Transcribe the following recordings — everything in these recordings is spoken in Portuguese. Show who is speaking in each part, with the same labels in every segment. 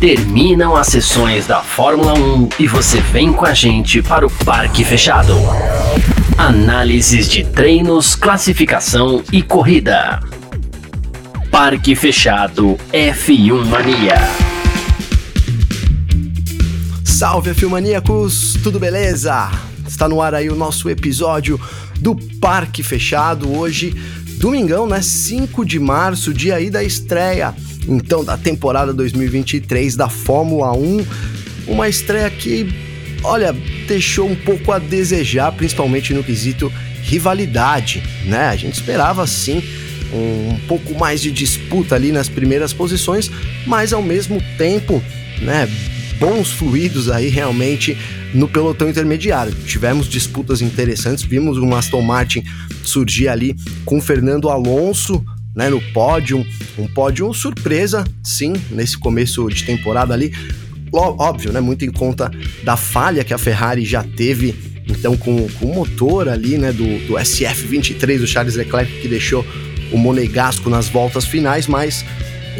Speaker 1: Terminam as sessões da Fórmula 1 e você vem com a gente para o Parque Fechado. Análises de treinos, classificação e corrida. Parque Fechado F1 Mania.
Speaker 2: Salve Filmaníacos, tudo beleza? Está no ar aí o nosso episódio do Parque Fechado hoje, domingão, né? 5 de março, dia aí da estreia então da temporada 2023 da Fórmula 1. Uma estreia que, olha, deixou um pouco a desejar, principalmente no quesito rivalidade, né? A gente esperava sim um pouco mais de disputa ali nas primeiras posições, mas ao mesmo tempo, né, bons fluidos aí realmente no pelotão intermediário. Tivemos disputas interessantes, vimos o Aston Martin surgir ali com Fernando Alonso né, no pódio, um pódio surpresa, sim, nesse começo de temporada ali. Óbvio, né, muito em conta da falha que a Ferrari já teve, então com, com o motor ali, né, do, do SF23 do Charles Leclerc que deixou o Monegasco nas voltas finais, mas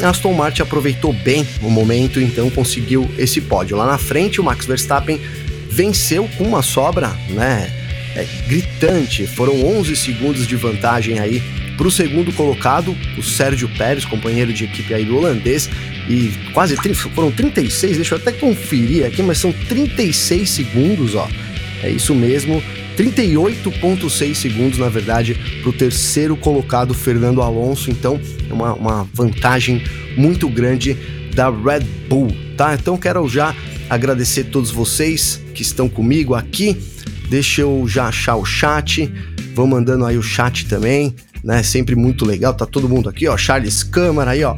Speaker 2: Aston Martin aproveitou bem o momento, então conseguiu esse pódio. Lá na frente, o Max Verstappen venceu com uma sobra, né, é, gritante. Foram 11 segundos de vantagem aí para o segundo colocado, o Sérgio Pérez, companheiro de equipe aí do holandês, e quase 30, foram 36, deixa eu até conferir aqui, mas são 36 segundos, ó. É isso mesmo, 38,6 segundos, na verdade, para o terceiro colocado, Fernando Alonso. Então, é uma, uma vantagem muito grande da Red Bull, tá? Então, quero já agradecer a todos vocês que estão comigo aqui. Deixa eu já achar o chat. Vão mandando aí o chat também né? Sempre muito legal. Tá todo mundo aqui, ó. Charles Câmara aí, ó.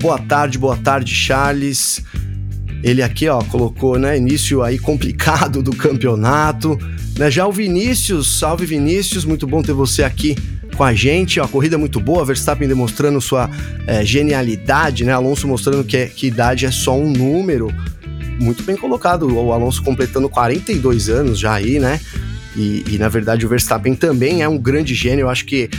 Speaker 2: Boa tarde, boa tarde, Charles. Ele aqui, ó, colocou, né, início aí complicado do campeonato, né? Já o Vinícius, salve Vinícius, muito bom ter você aqui com a gente, ó, a corrida é muito boa, Verstappen demonstrando sua é, genialidade, né? Alonso mostrando que, que idade é só um número. Muito bem colocado, o Alonso completando 42 anos já aí, né? E, e, na verdade o Verstappen também é um grande gênio. Eu acho que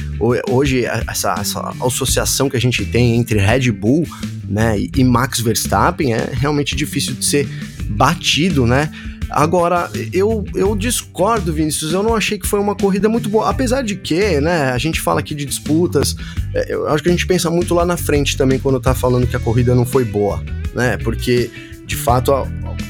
Speaker 2: hoje essa, essa associação que a gente tem entre Red Bull né, e Max Verstappen é realmente difícil de ser batido, né? Agora, eu, eu discordo, Vinícius. Eu não achei que foi uma corrida muito boa. Apesar de que, né, a gente fala aqui de disputas. É, eu acho que a gente pensa muito lá na frente também quando tá falando que a corrida não foi boa, né? Porque, de fato,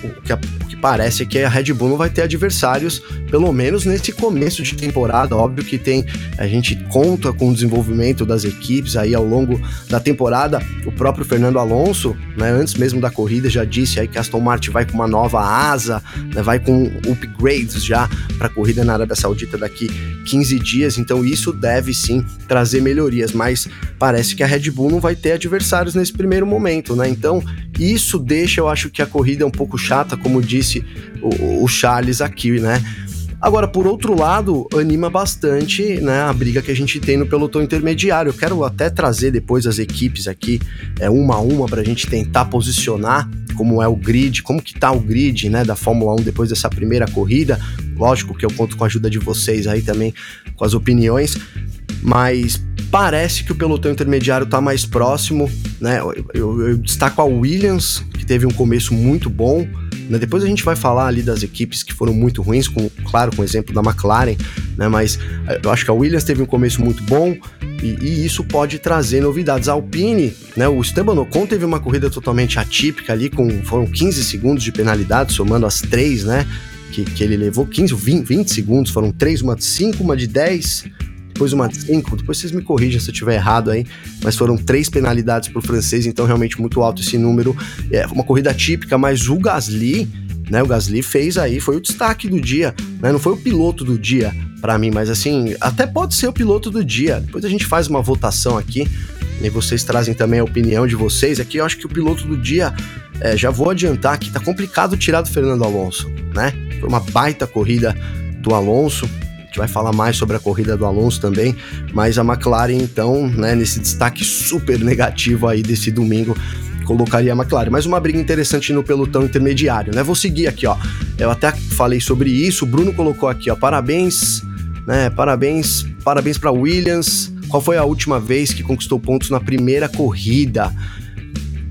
Speaker 2: o que a parece que a Red Bull não vai ter adversários, pelo menos nesse começo de temporada. Óbvio que tem, a gente conta com o desenvolvimento das equipes aí ao longo da temporada. O próprio Fernando Alonso, né, antes mesmo da corrida, já disse aí que a Aston Martin vai com uma nova asa, né, vai com upgrades já para a corrida na Arábia Saudita daqui 15 dias. Então isso deve sim trazer melhorias, mas parece que a Red Bull não vai ter adversários nesse primeiro momento, né? Então isso deixa, eu acho que a corrida é um pouco chata, como disse disse o, o Charles aqui, né? Agora, por outro lado, anima bastante né, a briga que a gente tem no pelotão intermediário. Eu quero até trazer depois as equipes aqui, é, uma a uma, para a gente tentar posicionar como é o grid, como que tá o grid né, da Fórmula 1 depois dessa primeira corrida. Lógico que eu conto com a ajuda de vocês aí também, com as opiniões, mas parece que o pelotão intermediário está mais próximo. Né? Eu, eu, eu destaco a Williams, que teve um começo muito bom né? Depois a gente vai falar ali das equipes que foram muito ruins, com, claro, com o exemplo da McLaren, né? mas eh, eu acho que a Williams teve um começo muito bom e, e isso pode trazer novidades. A Alpine, né? o Esteban Ocon teve uma corrida totalmente atípica ali, com foram 15 segundos de penalidade, somando as três, né? Que, que ele levou 15, 20, 20 segundos, foram três, uma de 5, uma de 10, depois uma 5, depois vocês me corrijam se eu estiver errado aí, mas foram três penalidades para o francês, então realmente muito alto esse número. É uma corrida típica, mas o Gasly, né, o Gasly fez aí, foi o destaque do dia, né, não foi o piloto do dia para mim, mas assim, até pode ser o piloto do dia. Depois a gente faz uma votação aqui e vocês trazem também a opinião de vocês. Aqui eu acho que o piloto do dia, é, já vou adiantar que tá complicado tirar do Fernando Alonso, né? Foi uma baita corrida do Alonso, gente vai falar mais sobre a corrida do Alonso também, mas a McLaren, então, né, nesse destaque super negativo aí desse domingo, colocaria a McLaren. Mais uma briga interessante no pelotão intermediário, né? Vou seguir aqui, ó. Eu até falei sobre isso, o Bruno colocou aqui, ó, parabéns, né? Parabéns, parabéns para Williams. Qual foi a última vez que conquistou pontos na primeira corrida?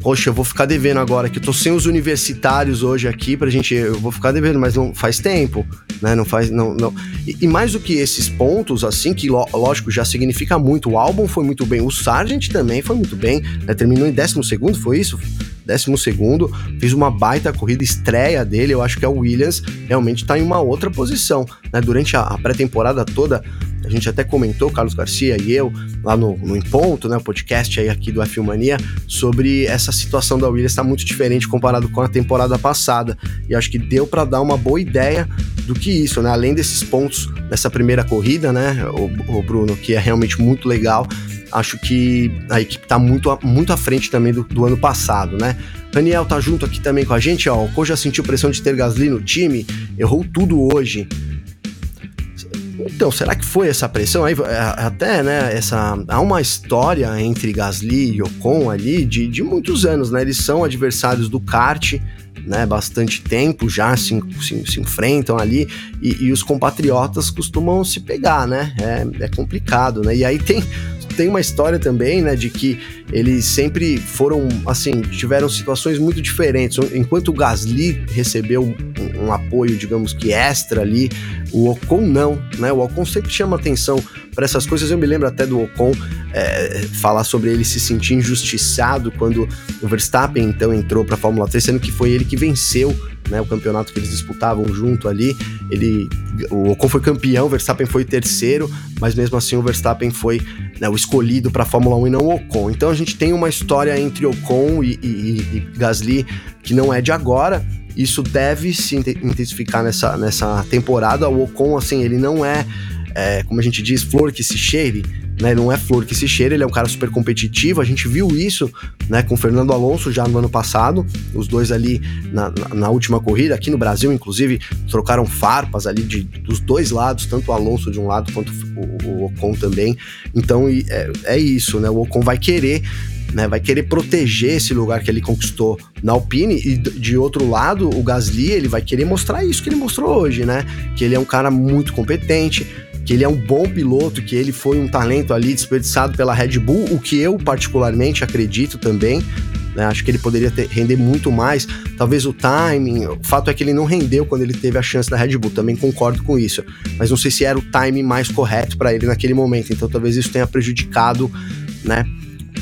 Speaker 2: Poxa, eu vou ficar devendo agora, que eu tô sem os universitários hoje aqui pra gente, eu vou ficar devendo, mas não faz tempo, né? Não faz, não, não. E, e mais do que esses pontos, assim, que lógico já significa muito, o álbum foi muito bem, o Sargent também foi muito bem, né? Terminou em décimo segundo, foi isso? Décimo segundo, fez uma baita corrida estreia dele, eu acho que é o Williams realmente está em uma outra posição, né? Durante a, a pré-temporada toda, a gente até comentou, Carlos Garcia e eu, lá no, no Em Ponto, né, o podcast aí aqui do F Mania, sobre essa situação da Williams está muito diferente comparado com a temporada passada. E acho que deu para dar uma boa ideia do que isso, né? Além desses pontos dessa primeira corrida, né, o, o Bruno, que é realmente muito legal, acho que a equipe está muito, muito à frente também do, do, ano passado, né? Daniel tá junto aqui também com a gente, ó. O Cole já sentiu pressão de ter Gasly no time, errou tudo hoje. Então, será que foi essa pressão? Aí, é, até, né, essa, há uma história entre Gasly e Ocon ali de, de muitos anos, né? Eles são adversários do kart, né, bastante tempo já se, se, se enfrentam ali e, e, os compatriotas costumam se pegar, né? É, é complicado, né? E aí tem tem uma história também, né, de que eles sempre foram, assim, tiveram situações muito diferentes. Enquanto o Gasly recebeu um, um apoio, digamos que extra ali, o Ocon não, né? O Ocon sempre chama atenção para essas coisas. Eu me lembro até do Ocon é, falar sobre ele se sentir injustiçado quando o Verstappen então entrou para a Fórmula 3, sendo que foi ele que venceu né, o campeonato que eles disputavam junto ali. Ele, o Ocon foi campeão, o Verstappen foi terceiro, mas mesmo assim o Verstappen foi né, o escolhido para a Fórmula 1 e não o Ocon. Então a gente tem uma história entre Ocon e, e, e Gasly que não é de agora. Isso deve se intensificar nessa, nessa temporada. O Ocon, assim, ele não é, é como a gente diz, flor que se cheire né? Não é flor que se cheira, ele é um cara super competitivo. A gente viu isso, né, com o Fernando Alonso já no ano passado. Os dois ali na, na, na última corrida, aqui no Brasil, inclusive, trocaram farpas ali de, dos dois lados, tanto o Alonso de um lado quanto o, o Ocon também. Então é, é isso, né? O Ocon vai querer né, vai querer proteger esse lugar que ele conquistou na Alpine e de outro lado o Gasly ele vai querer mostrar isso que ele mostrou hoje, né? Que ele é um cara muito competente, que ele é um bom piloto, que ele foi um talento ali desperdiçado pela Red Bull, o que eu particularmente acredito também. Né? Acho que ele poderia ter, render muito mais. Talvez o timing. O fato é que ele não rendeu quando ele teve a chance da Red Bull. Também concordo com isso. Mas não sei se era o timing mais correto para ele naquele momento. Então talvez isso tenha prejudicado, né?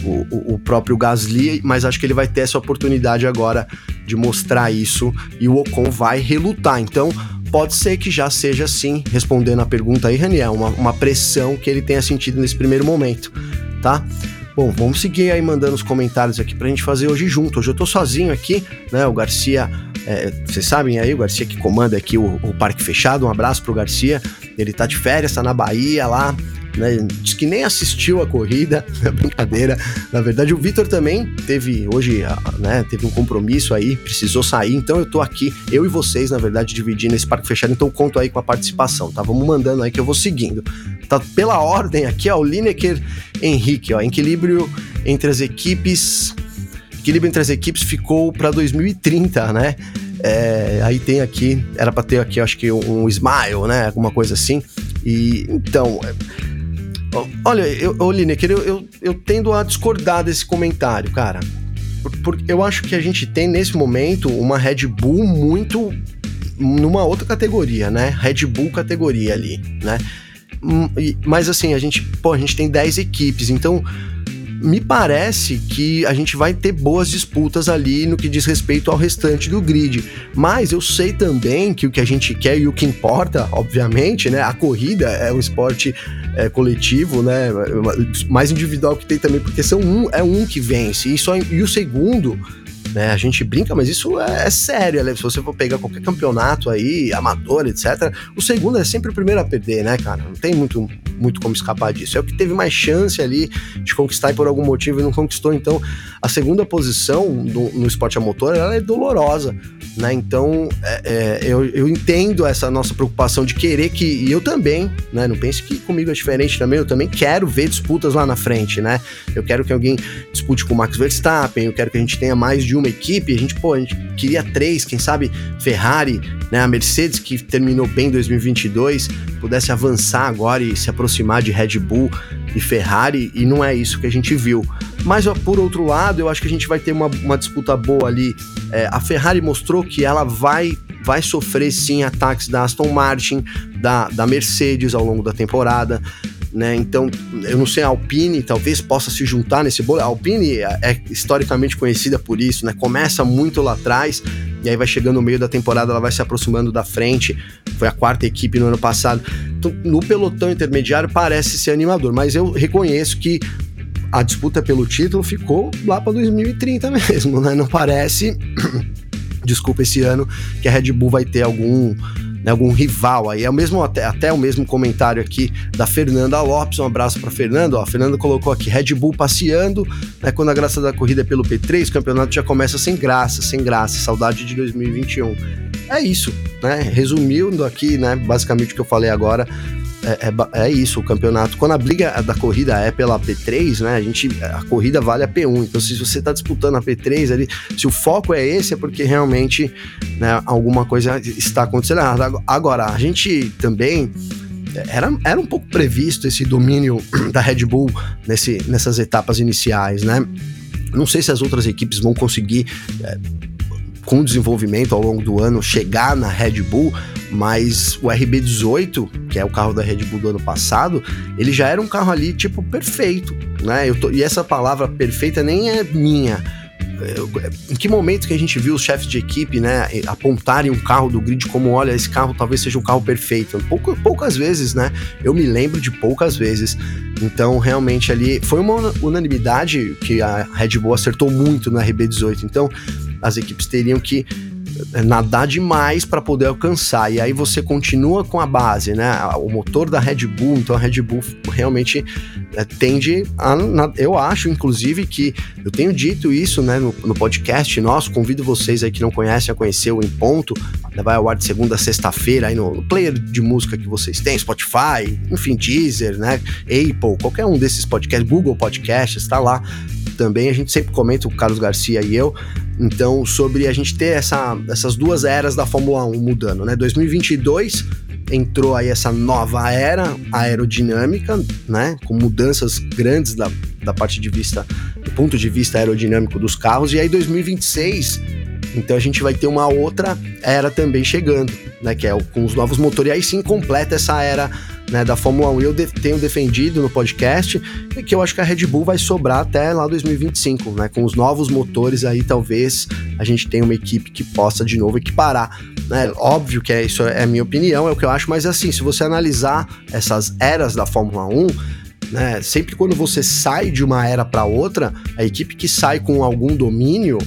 Speaker 2: O, o, próprio Gasly, mas acho que ele vai ter essa oportunidade agora de mostrar isso e o Ocon vai relutar. Então, pode ser que já seja assim, respondendo a pergunta aí, Raniel, uma, uma pressão que ele tenha sentido nesse primeiro momento, tá? Bom, vamos seguir aí mandando os comentários aqui pra gente fazer hoje junto. Hoje eu tô sozinho aqui, né? O Garcia, é, vocês sabem aí, o Garcia que comanda aqui o, o Parque Fechado. Um abraço pro Garcia. Ele tá de férias, tá na Bahia lá, né? Diz que nem assistiu a corrida, é brincadeira. Na verdade, o Vitor também teve hoje, né? Teve um compromisso aí, precisou sair. Então eu tô aqui, eu e vocês, na verdade, dividindo esse parque fechado. Então conto aí com a participação, tá? Vamos mandando aí que eu vou seguindo. Tá pela ordem aqui, ó, o Lineker Henrique, ó, equilíbrio entre as equipes. Equilíbrio entre as equipes ficou para 2030, né? É, aí tem aqui, era para ter aqui, acho que um, smile, né? Alguma coisa assim. E então, Olha, eu, ô Lineker, eu, eu, eu tendo a discordar desse comentário, cara. Porque eu acho que a gente tem nesse momento uma Red Bull muito numa outra categoria, né? Red Bull categoria ali, né? Hum, mas assim, a gente, pô, a gente tem 10 equipes, então me parece que a gente vai ter boas disputas ali no que diz respeito ao restante do grid. Mas eu sei também que o que a gente quer e o que importa, obviamente, né? A corrida é um esporte é, coletivo, né? Mais individual que tem também, porque são um, é um que vence. E, só, e o segundo né? A gente brinca, mas isso é, é sério? Se você for pegar qualquer campeonato aí, amador, etc., o segundo é sempre o primeiro a perder, né, cara? Não tem muito, muito como escapar disso. É o que teve mais chance ali de conquistar e por algum motivo não conquistou. Então, a segunda posição do, no esporte a motor, ela é dolorosa, né? Então, é, é, eu, eu entendo essa nossa preocupação de querer que, e eu também, né? Não pense que comigo é diferente também, eu também quero ver disputas lá na frente, né? Eu quero que alguém dispute com o Max Verstappen, eu quero que a gente tenha mais de uma equipe, a gente, pô, a gente queria três, quem sabe Ferrari, né, a Mercedes que terminou bem em 2022, pudesse avançar agora e se aproximar de Red Bull, e Ferrari, e não é isso que a gente viu. Mas por outro lado, eu acho que a gente vai ter uma, uma disputa boa ali. É, a Ferrari mostrou que ela vai vai sofrer sim ataques da Aston Martin, da, da Mercedes ao longo da temporada. Né? Então, eu não sei, a Alpine talvez possa se juntar nesse bolo. A Alpine é, é historicamente conhecida por isso, né? Começa muito lá atrás e aí vai chegando no meio da temporada, ela vai se aproximando da frente. Foi a quarta equipe no ano passado. Então, no pelotão intermediário parece ser animador, mas eu reconheço que a disputa pelo título ficou lá para 2030 mesmo, né? Não parece, desculpa, esse ano que a Red Bull vai ter algum né, algum rival aí. É o mesmo até, até o mesmo comentário aqui da Fernanda Lopes. Um abraço para Fernanda. Ó, a Fernanda colocou aqui Red Bull passeando, né, quando a graça da corrida é pelo P3, o campeonato já começa sem graça, sem graça. Saudade de 2021. É isso, né? Resumindo aqui, né, basicamente o que eu falei agora, é, é, é, isso, o campeonato. Quando a briga da corrida é pela P3, né? A gente. A corrida vale a P1. Então, se você está disputando a P3 ali, se o foco é esse, é porque realmente né, alguma coisa está acontecendo. Agora, a gente também. Era, era um pouco previsto esse domínio da Red Bull nesse, nessas etapas iniciais, né? Não sei se as outras equipes vão conseguir. É, com desenvolvimento ao longo do ano chegar na Red Bull, mas o RB18, que é o carro da Red Bull do ano passado, ele já era um carro ali tipo perfeito, né? Tô, e essa palavra perfeita nem é minha. Eu, em que momento que a gente viu os chefes de equipe, né, apontarem um carro do grid como, olha, esse carro talvez seja um carro perfeito? Pouco, poucas vezes, né? Eu me lembro de poucas vezes. Então, realmente ali foi uma unanimidade que a Red Bull acertou muito no RB18. Então, as equipes teriam que eh, nadar demais para poder alcançar. E aí você continua com a base, né? O motor da Red Bull, então a Red Bull realmente é, tende a. Na, eu acho, inclusive, que eu tenho dito isso né, no, no, podcast nosso. Convido vocês aí que não conhecem a conhecer o Em Ponto. Vai ao ar de segunda a sexta-feira aí no, no, player de música que vocês têm, Spotify, enfim, Deezer, né? Apple, qualquer um desses podcasts, Google Podcasts, está lá também. A gente sempre comenta, o Carlos Garcia e eu, então, sobre a gente ter essa, essas duas eras da Fórmula 1 mudando, né? 2022 entrou aí essa nova era aerodinâmica, né? Com mudanças grandes da, da parte de vista, do ponto de vista aerodinâmico dos carros. E aí 2026, então a gente vai ter uma outra era também chegando, né? Que é com os novos motores. E aí sim completa essa era né, da Fórmula 1. Eu de, tenho defendido no podcast que eu acho que a Red Bull vai sobrar até lá 2025, né? Com os novos motores aí, talvez a gente tenha uma equipe que possa de novo equiparar. Né? Óbvio que é, isso é a minha opinião, é o que eu acho, mas assim, se você analisar essas eras da Fórmula 1, né, sempre quando você sai de uma era para outra, a equipe que sai com algum domínio,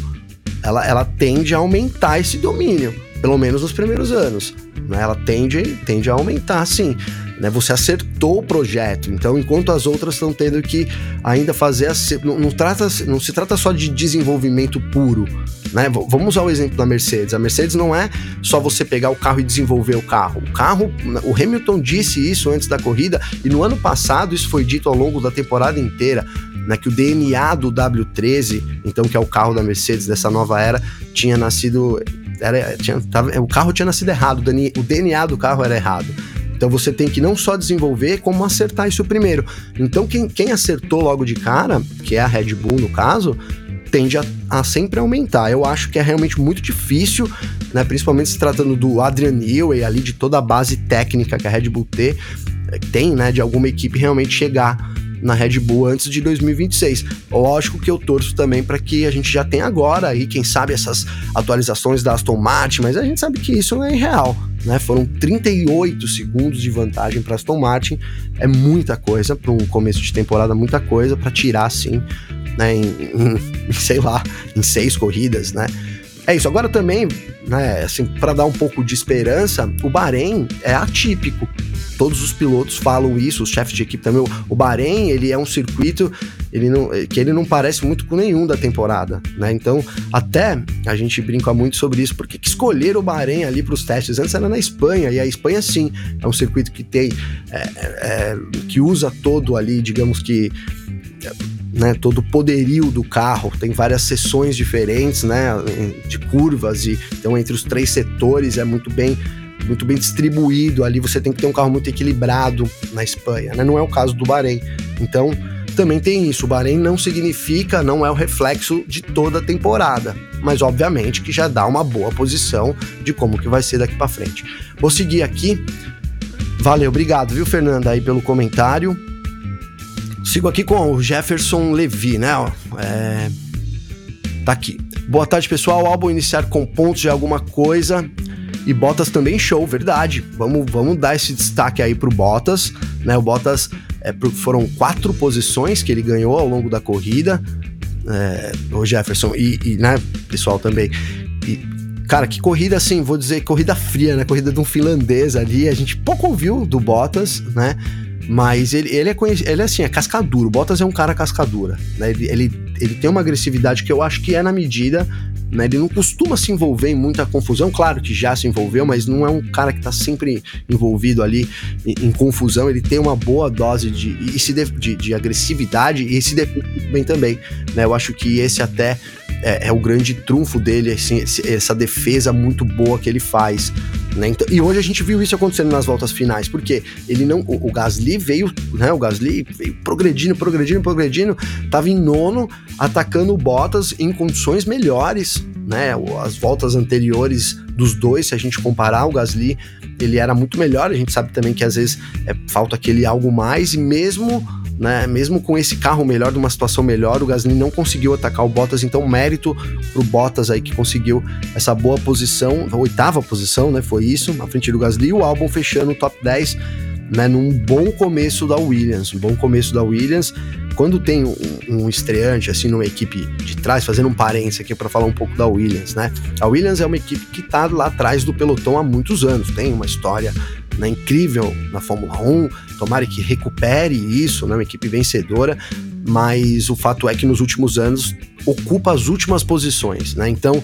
Speaker 2: ela, ela tende a aumentar esse domínio, pelo menos nos primeiros anos. Né? Ela tende, tende a aumentar, sim né? Você acertou o projeto. Então, enquanto as outras estão tendo que ainda fazer a, não, não, trata, não se trata só de desenvolvimento puro. Né? Vamos usar o exemplo da Mercedes. A Mercedes não é só você pegar o carro e desenvolver o carro. O carro, o Hamilton disse isso antes da corrida e no ano passado isso foi dito ao longo da temporada inteira. Né, que o DNA do W13, então que é o carro da Mercedes dessa nova era, tinha nascido era, tinha, tava, o carro tinha nascido errado, o DNA do carro era errado. Então você tem que não só desenvolver, como acertar isso primeiro. Então quem, quem acertou logo de cara, que é a Red Bull no caso, tende a, a, sempre aumentar. Eu acho que é realmente muito difícil, né, principalmente se tratando do Adrian Newey ali, de toda a base técnica que a Red Bull tem, né, de alguma equipe realmente chegar na Red Bull antes de 2026. Lógico que eu torço também para que a gente já tenha agora aí, quem sabe, essas atualizações da Aston Martin, mas a gente sabe que isso não é real. Né? Foram 38 segundos de vantagem para Aston Martin, é muita coisa para um começo de temporada, muita coisa para tirar assim, né, em, em, sei lá, em seis corridas, né? É isso. Agora também, né, assim, para dar um pouco de esperança, o Bahrein é atípico todos os pilotos falam isso, os chefes de equipe também. O Bahrein, ele é um circuito ele não, que ele não parece muito com nenhum da temporada, né? Então, até a gente brinca muito sobre isso, porque que escolher o Bahrein ali para os testes? Antes era na Espanha, e a Espanha, sim, é um circuito que tem, é, é, que usa todo ali, digamos que né, todo o poderio do carro, tem várias seções diferentes, né, de curvas e então entre os três setores é muito bem muito bem distribuído ali. Você tem que ter um carro muito equilibrado na Espanha, né? Não é o caso do Bahrein. Então, também tem isso. O Bahrein não significa, não é o reflexo de toda a temporada, mas obviamente que já dá uma boa posição de como que vai ser daqui para frente. Vou seguir aqui. Valeu, obrigado, viu, Fernanda, aí pelo comentário. Sigo aqui com o Jefferson Levi, né? É... Tá aqui. Boa tarde, pessoal. Álbum iniciar com pontos de alguma coisa. E Bottas também show, verdade. Vamos, vamos dar esse destaque aí pro Bottas, né? O Bottas é, foram quatro posições que ele ganhou ao longo da corrida. É, o Jefferson e, e, né, pessoal também. E, cara, que corrida assim, vou dizer, corrida fria, né? Corrida de um finlandês ali. A gente pouco ouviu do Bottas, né? Mas ele, ele é conhecido, ele é assim, é cascaduro. O Bottas é um cara cascadura, né? Ele, ele, ele tem uma agressividade que eu acho que é na medida né? Ele não costuma se envolver em muita confusão, claro que já se envolveu, mas não é um cara que está sempre envolvido ali em, em, confusão. Ele tem uma boa dose de, de, de, de agressividade e se defende bem também. Né? Eu acho que esse até é, é, o grande trunfo dele, assim, essa defesa muito boa que ele faz. Né? Então, e hoje a gente viu isso acontecendo nas voltas finais, porque ele não. O, o Gasly veio, né? O Gasly veio progredindo, progredindo, progredindo, tava em nono, atacando o Bottas em condições melhores, né? As voltas anteriores dos dois, se a gente comparar, o Gasly ele era muito melhor. A gente sabe também que às vezes é, falta aquele algo mais, e mesmo né? Mesmo com esse carro melhor, numa situação melhor, o Gasly não conseguiu atacar o Bottas, então mérito pro Bottas aí que conseguiu essa boa posição, a oitava posição, né? Foi isso, na frente do Gasly, o álbum fechando o top 10, né? Num bom começo da Williams, um bom começo da Williams. Quando tem um, um estreante, assim, numa equipe de trás, fazendo um parênteses aqui para falar um pouco da Williams, né? A Williams é uma equipe que tá lá atrás do pelotão há muitos anos, tem uma história né, incrível na Fórmula 1. Tomara que recupere isso, né, uma equipe vencedora. Mas o fato é que nos últimos anos ocupa as últimas posições, né? Então,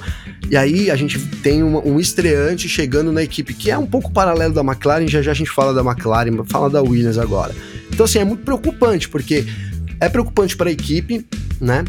Speaker 2: e aí a gente tem um, um estreante chegando na equipe que é um pouco paralelo da McLaren. Já já a gente fala da McLaren, fala da Williams agora. Então, assim, é muito preocupante, porque é preocupante para a equipe, né?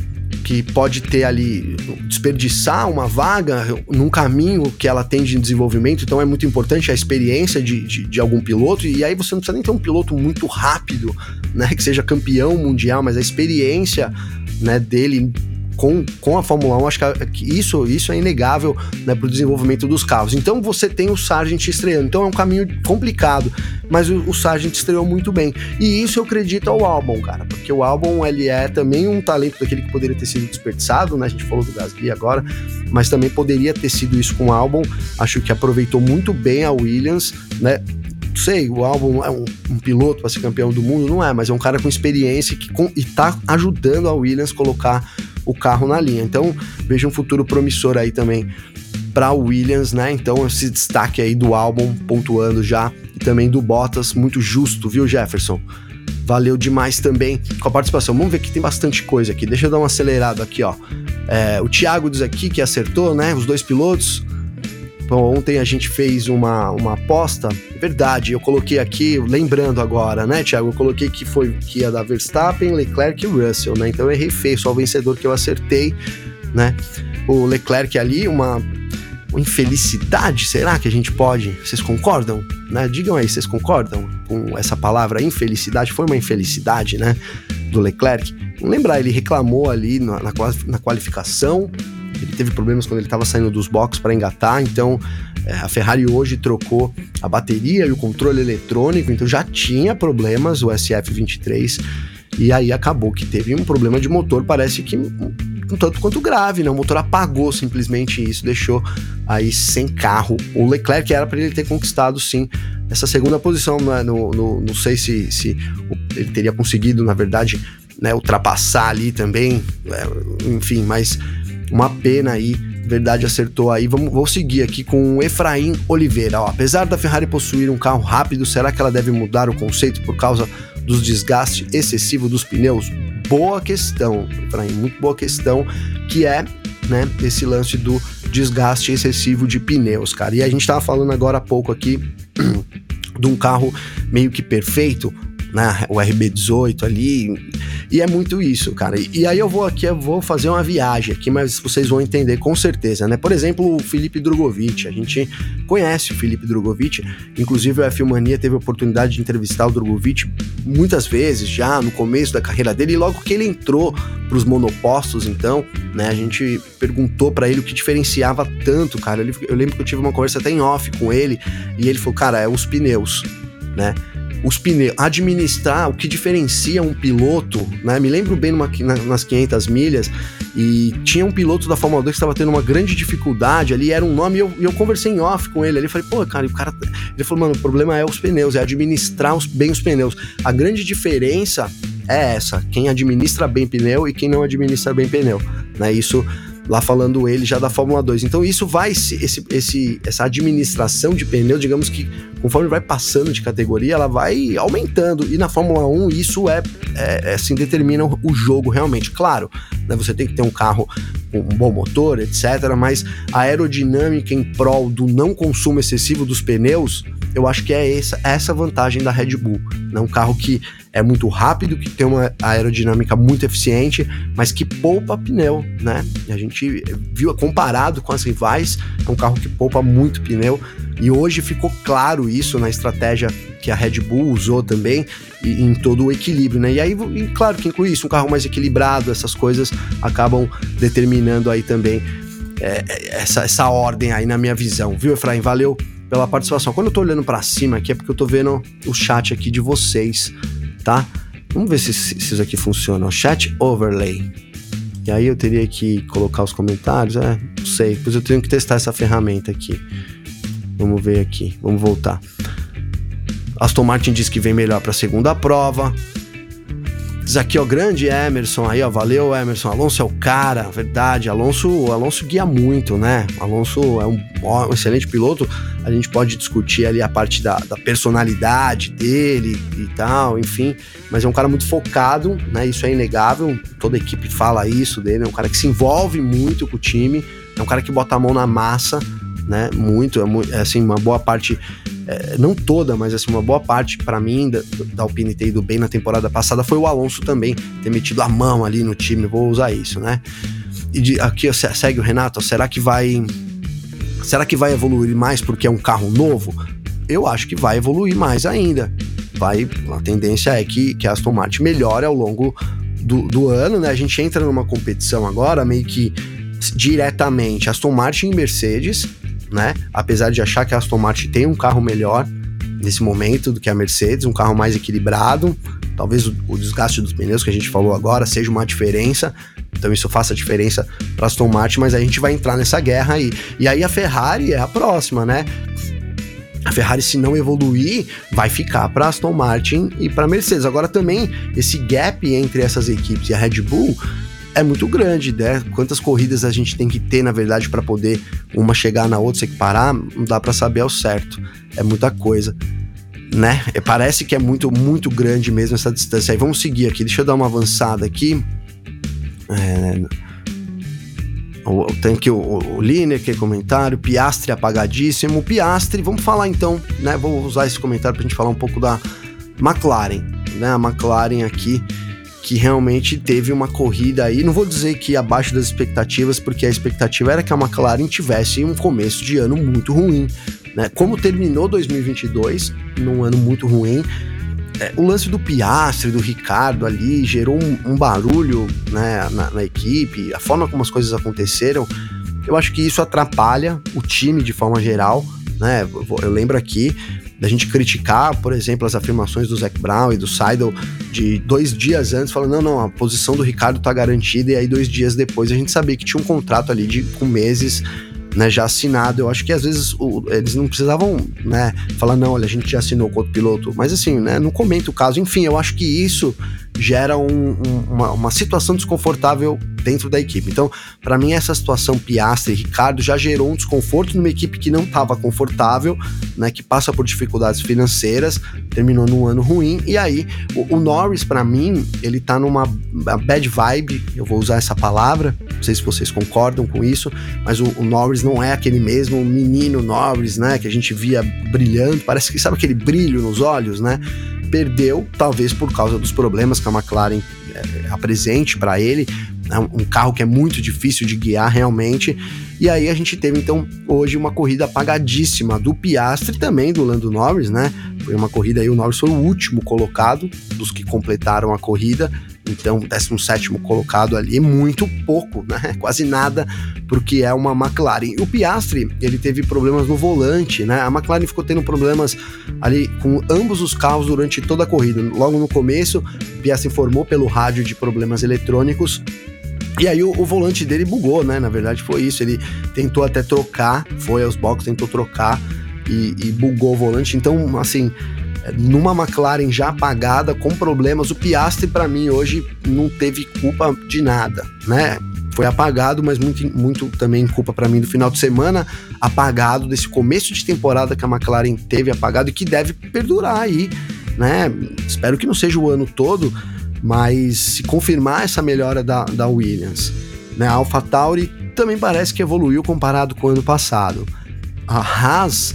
Speaker 2: que pode ter ali, desperdiçar uma vaga num caminho que ela tem de desenvolvimento, então é muito importante a experiência de, de, de, algum piloto, e aí você não precisa nem ter um piloto muito rápido, né, que seja campeão mundial, mas a experiência, né, dele com, com a Fórmula 1, acho que isso, isso é inegável né, para o desenvolvimento dos carros. Então você tem o Sargent estreando, então é um caminho complicado, mas o, o Sargent estreou muito bem. E isso eu acredito ao álbum, cara, porque o álbum ele é também um talento daquele que poderia ter sido desperdiçado, né? A gente falou do Gasly agora, mas também poderia ter sido isso com o álbum. Acho que aproveitou muito bem a Williams, né? sei, o álbum é um, um piloto para ser campeão do mundo, não é, mas é um cara com experiência que com, e tá ajudando a Williams colocar o carro na linha. Então, vejo um futuro promissor aí também para Williams, né? Então, esse destaque aí do álbum pontuando já e também do Bottas, muito justo, viu, Jefferson? Valeu demais também com a participação. Vamos ver que tem bastante coisa aqui. Deixa eu dar uma acelerada aqui, ó. É, o Thiago diz aqui que acertou, né? Os dois pilotos. Ontem a gente fez uma, uma aposta, verdade, eu coloquei aqui, lembrando agora, né, Thiago? Eu coloquei que foi que ia dar Verstappen, Leclerc e Russell, né? Então eu errei feio, só o vencedor que eu acertei, né? O Leclerc ali, uma, uma infelicidade, será que a gente pode? Vocês concordam? Né? Digam aí, vocês concordam com essa palavra infelicidade? Foi uma infelicidade, né? Do Leclerc. Lembrar, ele reclamou ali na, na qualificação, ele teve problemas quando ele estava saindo dos boxes para engatar, então é, a Ferrari hoje trocou a bateria e o controle eletrônico, então já tinha problemas o SF23 e aí acabou que teve um problema de motor, parece que um tanto quanto grave, né? O motor apagou simplesmente isso, deixou aí sem carro. O Leclerc era para ele ter conquistado sim essa segunda posição, né? no, no, não sei se, se ele teria conseguido, na verdade, né, ultrapassar ali também, né? enfim, mas uma pena aí. Verdade acertou aí. Vamos, vou seguir aqui com Efraim Oliveira. Ó, apesar da Ferrari possuir um carro rápido, será que ela deve mudar o conceito por causa dos desgastes excessivos dos pneus? Boa questão, Efraim, muito boa questão, que é né, esse lance do desgaste excessivo de pneus, cara. E a gente tava falando agora há pouco aqui de um carro meio que perfeito, né? O RB18 ali. E é muito isso, cara. E, e, aí eu vou aqui, eu vou fazer uma viagem aqui, mas vocês vão entender com certeza, né? Por exemplo, o Felipe Drogovic. A gente conhece o Felipe Drogovic. Inclusive, a Filmania teve a oportunidade de entrevistar o Drogovic muitas vezes já no começo da carreira dele. E logo que ele entrou para os monopostos, então, né? A gente perguntou para ele o que diferenciava tanto, cara. Eu lembro que eu tive uma conversa até em off com ele e ele falou, cara, é os pneus, né? Os pneus, administrar o que diferencia um piloto, né? Me lembro bem numa, nas 500 milhas e tinha um piloto da Fórmula 2 que estava tendo uma grande dificuldade ali, era um nome, e eu, eu conversei em off com ele ali, falei, pô, cara, o cara, ele falou, mano, o problema é os pneus, é administrar os, bem os pneus. A grande diferença é essa, quem administra bem pneu e quem não administra bem pneu, né? Isso lá falando ele já da Fórmula 2. Então isso vai, esse, esse, essa administração de pneu, digamos que conforme vai passando de categoria, ela vai aumentando. E na Fórmula 1 isso é, é, é assim, determina o jogo realmente. Claro, né, você tem que ter um carro com um bom motor, etc. Mas a aerodinâmica em prol do não consumo excessivo dos pneus, eu acho que é essa, essa vantagem da Red Bull. Né? Um carro que é muito rápido, que tem uma aerodinâmica muito eficiente, mas que poupa pneu, né? A gente viu comparado com as rivais, é um carro que poupa muito pneu e hoje ficou claro isso na estratégia que a Red Bull usou também e, em todo o equilíbrio, né? E aí, e claro que inclui isso, um carro mais equilibrado, essas coisas acabam determinando aí também é, essa, essa ordem aí na minha visão, viu, Efraim? Valeu pela participação. Quando eu tô olhando para cima aqui é porque eu tô vendo o chat aqui de vocês tá? Vamos ver se, se isso aqui funciona. O chat overlay. E aí eu teria que colocar os comentários. É, não sei. Depois eu tenho que testar essa ferramenta aqui. Vamos ver aqui. Vamos voltar. Aston Martin diz que vem melhor para a segunda prova. Diz aqui, ó, grande Emerson aí, ó, valeu Emerson, Alonso é o cara, verdade, Alonso, Alonso guia muito, né? Alonso é um, um excelente piloto, a gente pode discutir ali a parte da, da, personalidade dele e tal, enfim, mas é um cara muito focado, né? Isso é inegável, toda equipe fala isso dele, é um cara que se envolve muito com o time, é um cara que bota a mão na massa, né? Muito, é, é assim, uma boa parte é, não toda, mas assim, uma boa parte para mim da, da Alpine ter ido bem na temporada passada foi o Alonso também ter metido a mão ali no time, vou usar isso, né? E de, aqui segue o Renato, será que vai será que vai evoluir mais porque é um carro novo? Eu acho que vai evoluir mais ainda. Vai, a tendência é que, que a Aston Martin melhore ao longo do, do ano, né? A gente entra numa competição agora meio que diretamente Aston Martin e Mercedes, né? Apesar de achar que a Aston Martin tem um carro melhor nesse momento do que a Mercedes, um carro mais equilibrado. Talvez o, o desgaste dos pneus que a gente falou agora seja uma diferença. Então isso faça diferença para Aston Martin, mas a gente vai entrar nessa guerra aí. E aí a Ferrari é a próxima, né? A Ferrari, se não evoluir, vai ficar para Aston Martin e para Mercedes. Agora também esse gap entre essas equipes e a Red Bull é muito grande, né? Quantas corridas a gente tem que ter, na verdade, para poder uma chegar na outra, se parar, não dá para saber ao certo. É muita coisa, né? É, parece que é muito, muito grande mesmo essa distância. Aí vamos seguir aqui, deixa eu dar uma avançada aqui. É... Tem aqui o, o, o Lineker, comentário, Piastre apagadíssimo. Piastre, vamos falar então, né? Vou usar esse comentário pra gente falar um pouco da McLaren, né? A McLaren aqui que realmente teve uma corrida aí. Não vou dizer que abaixo das expectativas, porque a expectativa era que a McLaren tivesse um começo de ano muito ruim. Né? Como terminou 2022 num ano muito ruim, é, o lance do Piastre, do Ricardo ali, gerou um, um barulho né, na, na equipe, a forma como as coisas aconteceram. Eu acho que isso atrapalha o time de forma geral. Né? Eu lembro aqui da gente criticar, por exemplo, as afirmações do Zac Brown e do Seidel de dois dias antes, falando, não, não, a posição do Ricardo tá garantida, e aí dois dias depois a gente sabia que tinha um contrato ali de com meses né, já assinado. Eu acho que às vezes o, eles não precisavam, né, falar, não, olha, a gente já assinou com outro piloto. Mas assim, né, não comenta o caso. Enfim, eu acho que isso gera um, um, uma, uma situação desconfortável dentro da equipe. Então, para mim, essa situação Piastri e Ricardo já gerou um desconforto numa equipe que não estava confortável, né, que passa por dificuldades financeiras, terminou num ano ruim. E aí, o, o Norris, para mim, ele tá numa bad vibe, eu vou usar essa palavra, não sei se vocês concordam com isso, mas o, o Norris não é aquele mesmo menino Norris, né, que a gente via brilhando, parece que sabe aquele brilho nos olhos, né? Perdeu, talvez por causa dos problemas que a McLaren é, apresente para ele, é um carro que é muito difícil de guiar realmente. E aí a gente teve então hoje uma corrida apagadíssima do Piastri também do Lando Norris, né? Foi uma corrida aí, o Norris foi o último colocado dos que completaram a corrida. Então, 17 colocado ali, muito pouco, né? Quase nada, porque é uma McLaren. O Piastri, ele teve problemas no volante, né? A McLaren ficou tendo problemas ali com ambos os carros durante toda a corrida. Logo no começo, o Piastri informou pelo rádio de problemas eletrônicos e aí o, o, volante dele bugou, né? Na verdade foi isso. Ele tentou até trocar, foi aos boxes, tentou trocar e, e bugou o volante. Então, assim, numa McLaren já apagada, com problemas, o Piastri para mim hoje não teve culpa de nada, né? Foi apagado, mas muito, muito também culpa para mim do final de semana apagado, desse começo de temporada que a McLaren teve apagado e que deve perdurar aí, né? Espero que não seja o ano todo, mas se confirmar essa melhora da, da Williams, né, a AlphaTauri também parece que evoluiu comparado com o ano passado. A Haas,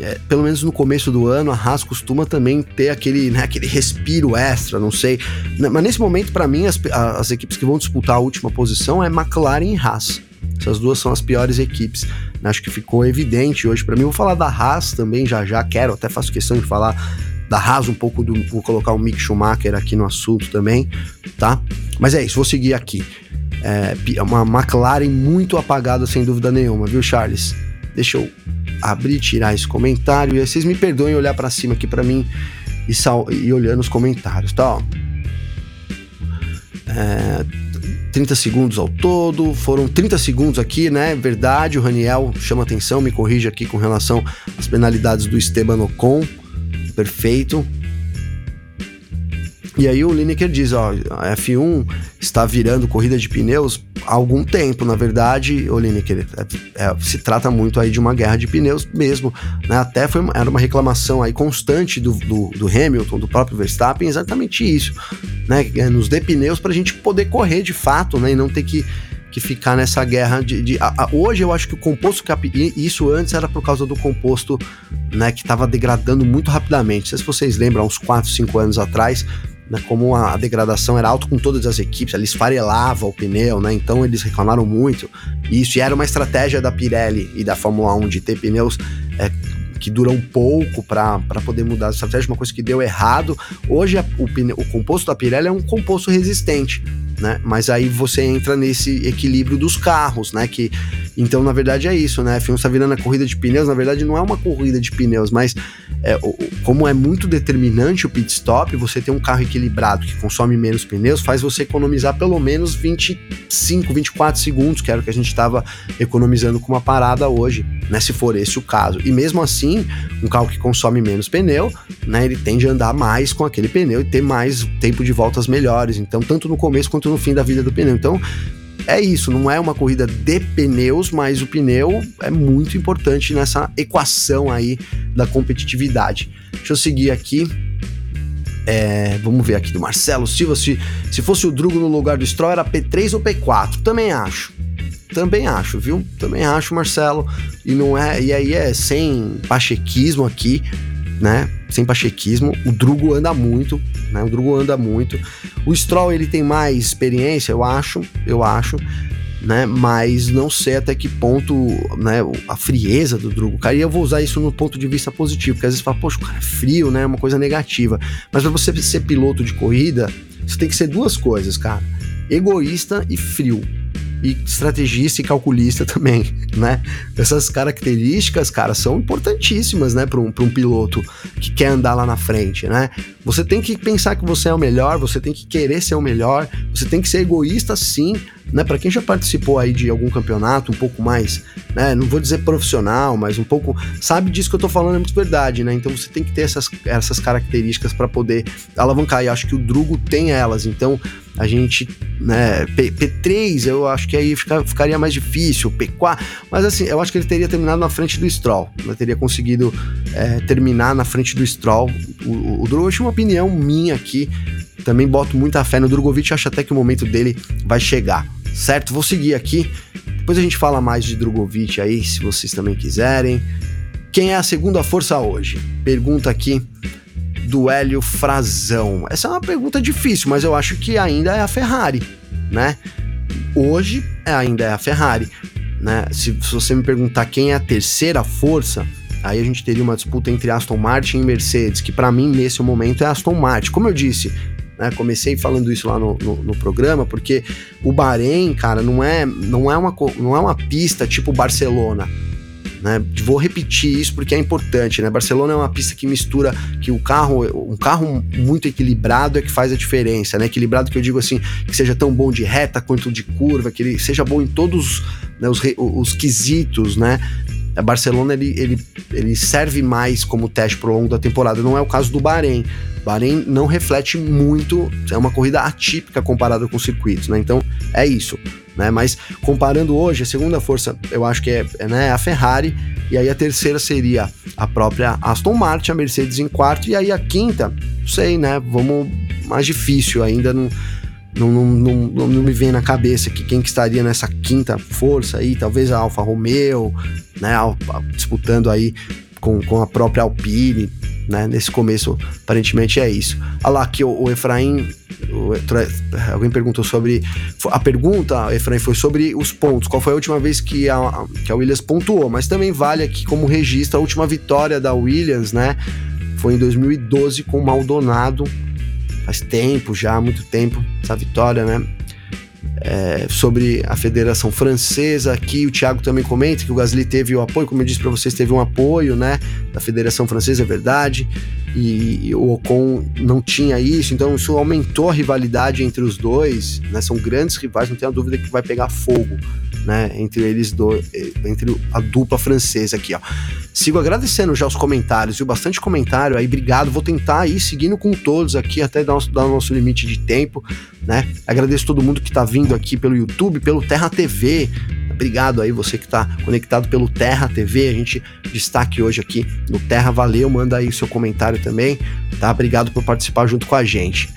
Speaker 2: é, pelo menos no começo do ano, a Haas costuma também ter aquele, né, aquele respiro extra, não sei. Mas nesse momento, para mim, as, as equipes que vão disputar a última posição é McLaren e Haas. Essas duas são as piores equipes. Acho que ficou evidente hoje para mim. Vou falar da Haas também já já, quero, até faço questão de falar da Haas, um pouco do. Vou colocar o Mick Schumacher aqui no assunto também, tá? Mas é isso, vou seguir aqui. É, é uma McLaren muito apagada, sem dúvida nenhuma, viu, Charles? Deixa eu abrir, tirar esse comentário. E aí vocês me perdoem olhar para cima aqui para mim e, sal, e olhando os comentários, tá? Ó. É, 30 segundos ao todo, foram 30 segundos aqui, né? Verdade, o Raniel chama atenção, me corrige aqui com relação às penalidades do Esteban Ocon perfeito. E aí o Lineker diz, ó, a F1 está virando corrida de pneus há algum tempo, na verdade, o Lineker, é, é, se trata muito aí de uma guerra de pneus mesmo, né? Até foi uma, era uma reclamação aí constante do, do, do, Hamilton, do próprio Verstappen, exatamente isso, né? É, nos dê pneus para a gente poder correr de fato, né? E não ter que que ficar nessa guerra de. de a, a, hoje eu acho que o composto cap, isso antes era por causa do composto né, que estava degradando muito rapidamente. Não sei se vocês lembram, uns 4, 5 anos atrás, né, como a, degradação era alta com todas as equipes, ela esfarelava o pneu, né? Então eles reclamaram muito. Isso e era uma estratégia da Pirelli e da Fórmula 1 de ter pneus é, que duram pouco para poder mudar a estratégia, uma coisa que deu errado. Hoje a, o, o composto da Pirelli é um composto resistente né? Mas aí você entra nesse equilíbrio dos carros, né? Que então na verdade é isso, né? A F1 está virando a corrida de pneus. Na verdade não é uma corrida de pneus, mas é, como é muito determinante o pit stop, você ter um carro equilibrado que consome menos pneus faz você economizar pelo menos 25, 24 segundos, que era o que a gente estava economizando com uma parada hoje, né? Se for esse o caso. E mesmo assim, um carro que consome menos pneu, né? Ele tende a andar mais com aquele pneu e ter mais tempo de voltas melhores. Então, tanto no começo quanto no fim da vida do pneu. Então, é isso, não é uma corrida de pneus, mas o pneu é muito importante nessa equação aí da competitividade. Deixa eu seguir aqui. É, vamos ver aqui do Marcelo Silva. Se, se fosse o Drugo no lugar do Stroll, era P3 ou P4? Também acho. Também acho, viu? Também acho, Marcelo. E não é. E aí é sem pachequismo aqui né? Sem pachequismo. O Drugo anda muito, né? O Drugo anda muito. O Stroll ele tem mais experiência, eu acho, eu acho, né? Mas não sei até que ponto, né? A frieza do Drugo, cara. E eu vou usar isso no ponto de vista positivo, porque às vezes fala, poxa, o cara é frio, né? É uma coisa negativa. Mas para você ser piloto de corrida, você tem que ser duas coisas, cara: egoísta e frio e estrategista e calculista também, né? Essas características, cara, são importantíssimas, né, para um, um piloto que quer andar lá na frente, né? Você tem que pensar que você é o melhor, você tem que querer ser o melhor, você tem que ser egoísta sim, né? Para quem já participou aí de algum campeonato um pouco mais, né, não vou dizer profissional, mas um pouco sabe disso que eu tô falando é muito verdade, né? Então você tem que ter essas, essas características para poder alavancar e acho que o Drugo tem elas. Então, a gente, né, P, P3 eu acho que aí fica, ficaria mais difícil, P4, mas assim, eu acho que ele teria terminado na frente do Stroll, ele teria conseguido é, terminar na frente do Stroll. O, o, o uma opinião minha aqui, também boto muita fé no Drogovic, acho até que o momento dele vai chegar, certo? Vou seguir aqui, depois a gente fala mais de Drogovic aí, se vocês também quiserem. Quem é a segunda força hoje? Pergunta aqui do Hélio Frazão. Essa é uma pergunta difícil, mas eu acho que ainda é a Ferrari, né? Hoje é, ainda é a Ferrari, né? Se, se você me perguntar quem é a terceira força, aí a gente teria uma disputa entre Aston Martin e Mercedes, que para mim nesse momento é Aston Martin. Como eu disse, né, comecei falando isso lá no, no, no, programa, porque o Bahrein, cara, não é, não é, uma, não é uma pista tipo Barcelona. Né? Vou repetir isso porque é importante, né? Barcelona é uma pista que mistura que o carro, um carro muito equilibrado é que faz a diferença, né? Equilibrado que eu digo assim, que seja tão bom de reta quanto de curva, que ele seja bom em todos né, os, os quesitos, né? A Barcelona ele, ele, ele serve mais como teste pro longo da temporada, não é o caso do Bahrein. Bahrein não reflete muito, é uma corrida atípica comparada com circuitos, né? Então é isso né? Mas comparando hoje, a segunda força eu acho que é, é né, a Ferrari, e aí a terceira seria a própria Aston Martin, a Mercedes em quarto, e aí a quinta, não sei, né? Vamos mais difícil ainda, não, não, não, não, não me vem na cabeça que quem que estaria nessa quinta força aí, talvez a Alfa Romeo, né? Disputando aí com, com a própria Alpine, né? Nesse começo, aparentemente é isso. Olha lá que o, o Efraim. O, alguém perguntou sobre. A pergunta, Efraim, foi sobre os pontos. Qual foi a última vez que a, que a Williams pontuou? Mas também vale aqui como registro a última vitória da Williams, né? Foi em 2012 com Maldonado. Faz tempo já, muito tempo, essa vitória, né? é, sobre a Federação Francesa. Aqui o Thiago também comenta que o Gasly teve o apoio, como eu disse para vocês, teve um apoio né, da Federação Francesa, é verdade. E, e, o Ocon não tinha isso, então isso aumentou a rivalidade entre os dois. Né, são grandes rivais, não tenho a dúvida que vai pegar fogo né, entre eles dois, entre a dupla francesa aqui, ó. Sigo agradecendo já os comentários, viu? Bastante comentário aí, obrigado. Vou tentar ir seguindo com todos aqui até dar, o nosso limite de tempo, né? Agradeço todo mundo que tá vindo aqui pelo YouTube, pelo Terra TV. Obrigado aí você que está conectado pelo Terra TV. A gente destaque hoje aqui no Terra. Valeu, manda aí seu comentário também, tá? Obrigado por participar junto com a gente.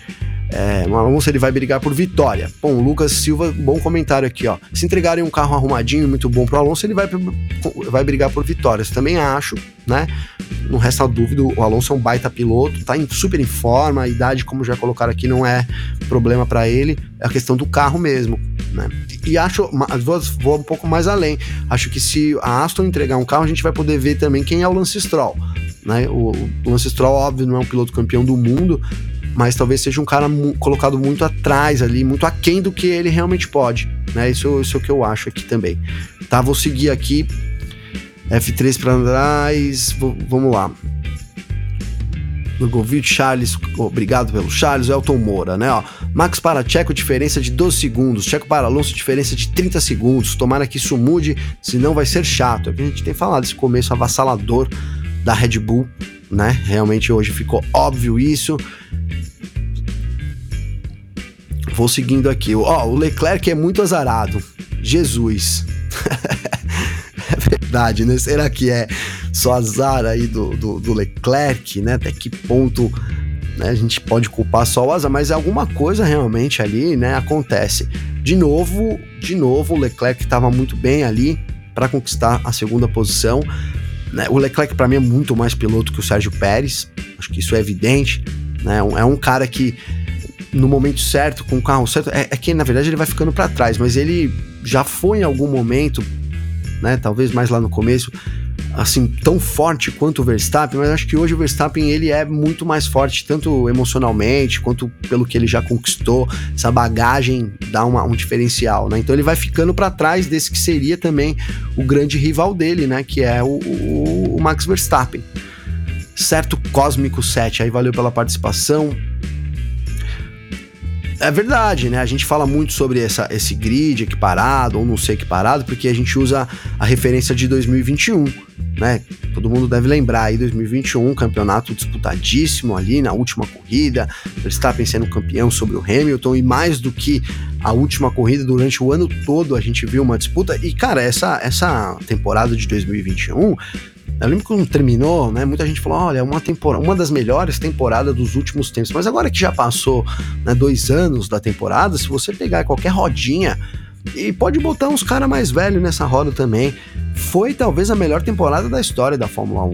Speaker 2: É, Alonso ele vai brigar por vitória. Bom, Lucas Silva, bom comentário aqui, ó. Se entregarem um carro arrumadinho, muito bom pro Alonso, ele vai, vai brigar por vitórias. Também acho, né? Não resta dúvida, o Alonso é um baita piloto, tá em, super em forma, a idade, como já colocaram aqui, não é problema para ele, é a questão do carro mesmo, né? E acho, vou, vou um pouco mais além, acho que se a Aston entregar um carro, a gente vai poder ver também quem é o Lance Stroll. Né? O, o Lance Stroll, óbvio, não é um piloto campeão do mundo, mas talvez seja um cara mu colocado muito atrás ali, muito aquém do que ele realmente pode, né? Isso, isso é o que eu acho aqui também. Tá, vou seguir aqui. F3 para trás, vamos lá. Lugovic, Charles, obrigado pelo Charles, Elton Moura, né? Ó, Max para Checo, diferença de 12 segundos. Checo para Alonso, diferença de 30 segundos. Tomara que isso mude, senão vai ser chato. É que a gente tem falado esse começo avassalador da Red Bull, né? Realmente hoje ficou óbvio isso. Vou seguindo aqui. Ó, oh, o Leclerc é muito azarado. Jesus. é verdade, né? Será que é só azar aí do, do, do Leclerc, né? Até que ponto né, a gente pode culpar só o azar, mas alguma coisa realmente ali, né, acontece. De novo, de novo, o Leclerc estava muito bem ali para conquistar a segunda posição. Né? O Leclerc para mim é muito mais piloto que o Sérgio Pérez, acho que isso é evidente. Né? É um cara que no momento certo, com o carro certo, é, é que na verdade ele vai ficando para trás, mas ele já foi em algum momento, né, talvez mais lá no começo, assim, tão forte quanto o Verstappen, mas acho que hoje o Verstappen ele é muito mais forte, tanto emocionalmente quanto pelo que ele já conquistou, essa bagagem dá uma, um diferencial, né? Então ele vai ficando para trás desse que seria também o grande rival dele, né? Que é o, o, o Max Verstappen. Certo Cósmico 7, aí valeu pela participação. É verdade, né? A gente fala muito sobre essa, esse grid equiparado ou não ser equiparado, porque a gente usa a referência de 2021, né? Todo mundo deve lembrar aí 2021, campeonato disputadíssimo ali na última corrida, Verstappen sendo campeão sobre o Hamilton e mais do que a última corrida durante o ano todo a gente viu uma disputa e cara, essa essa temporada de 2021 eu lembro quando terminou, né? Muita gente falou: olha, é uma temporada, uma das melhores temporadas dos últimos tempos. Mas agora que já passou né, dois anos da temporada, se você pegar qualquer rodinha e pode botar uns caras mais velhos nessa roda também, foi talvez a melhor temporada da história da Fórmula 1.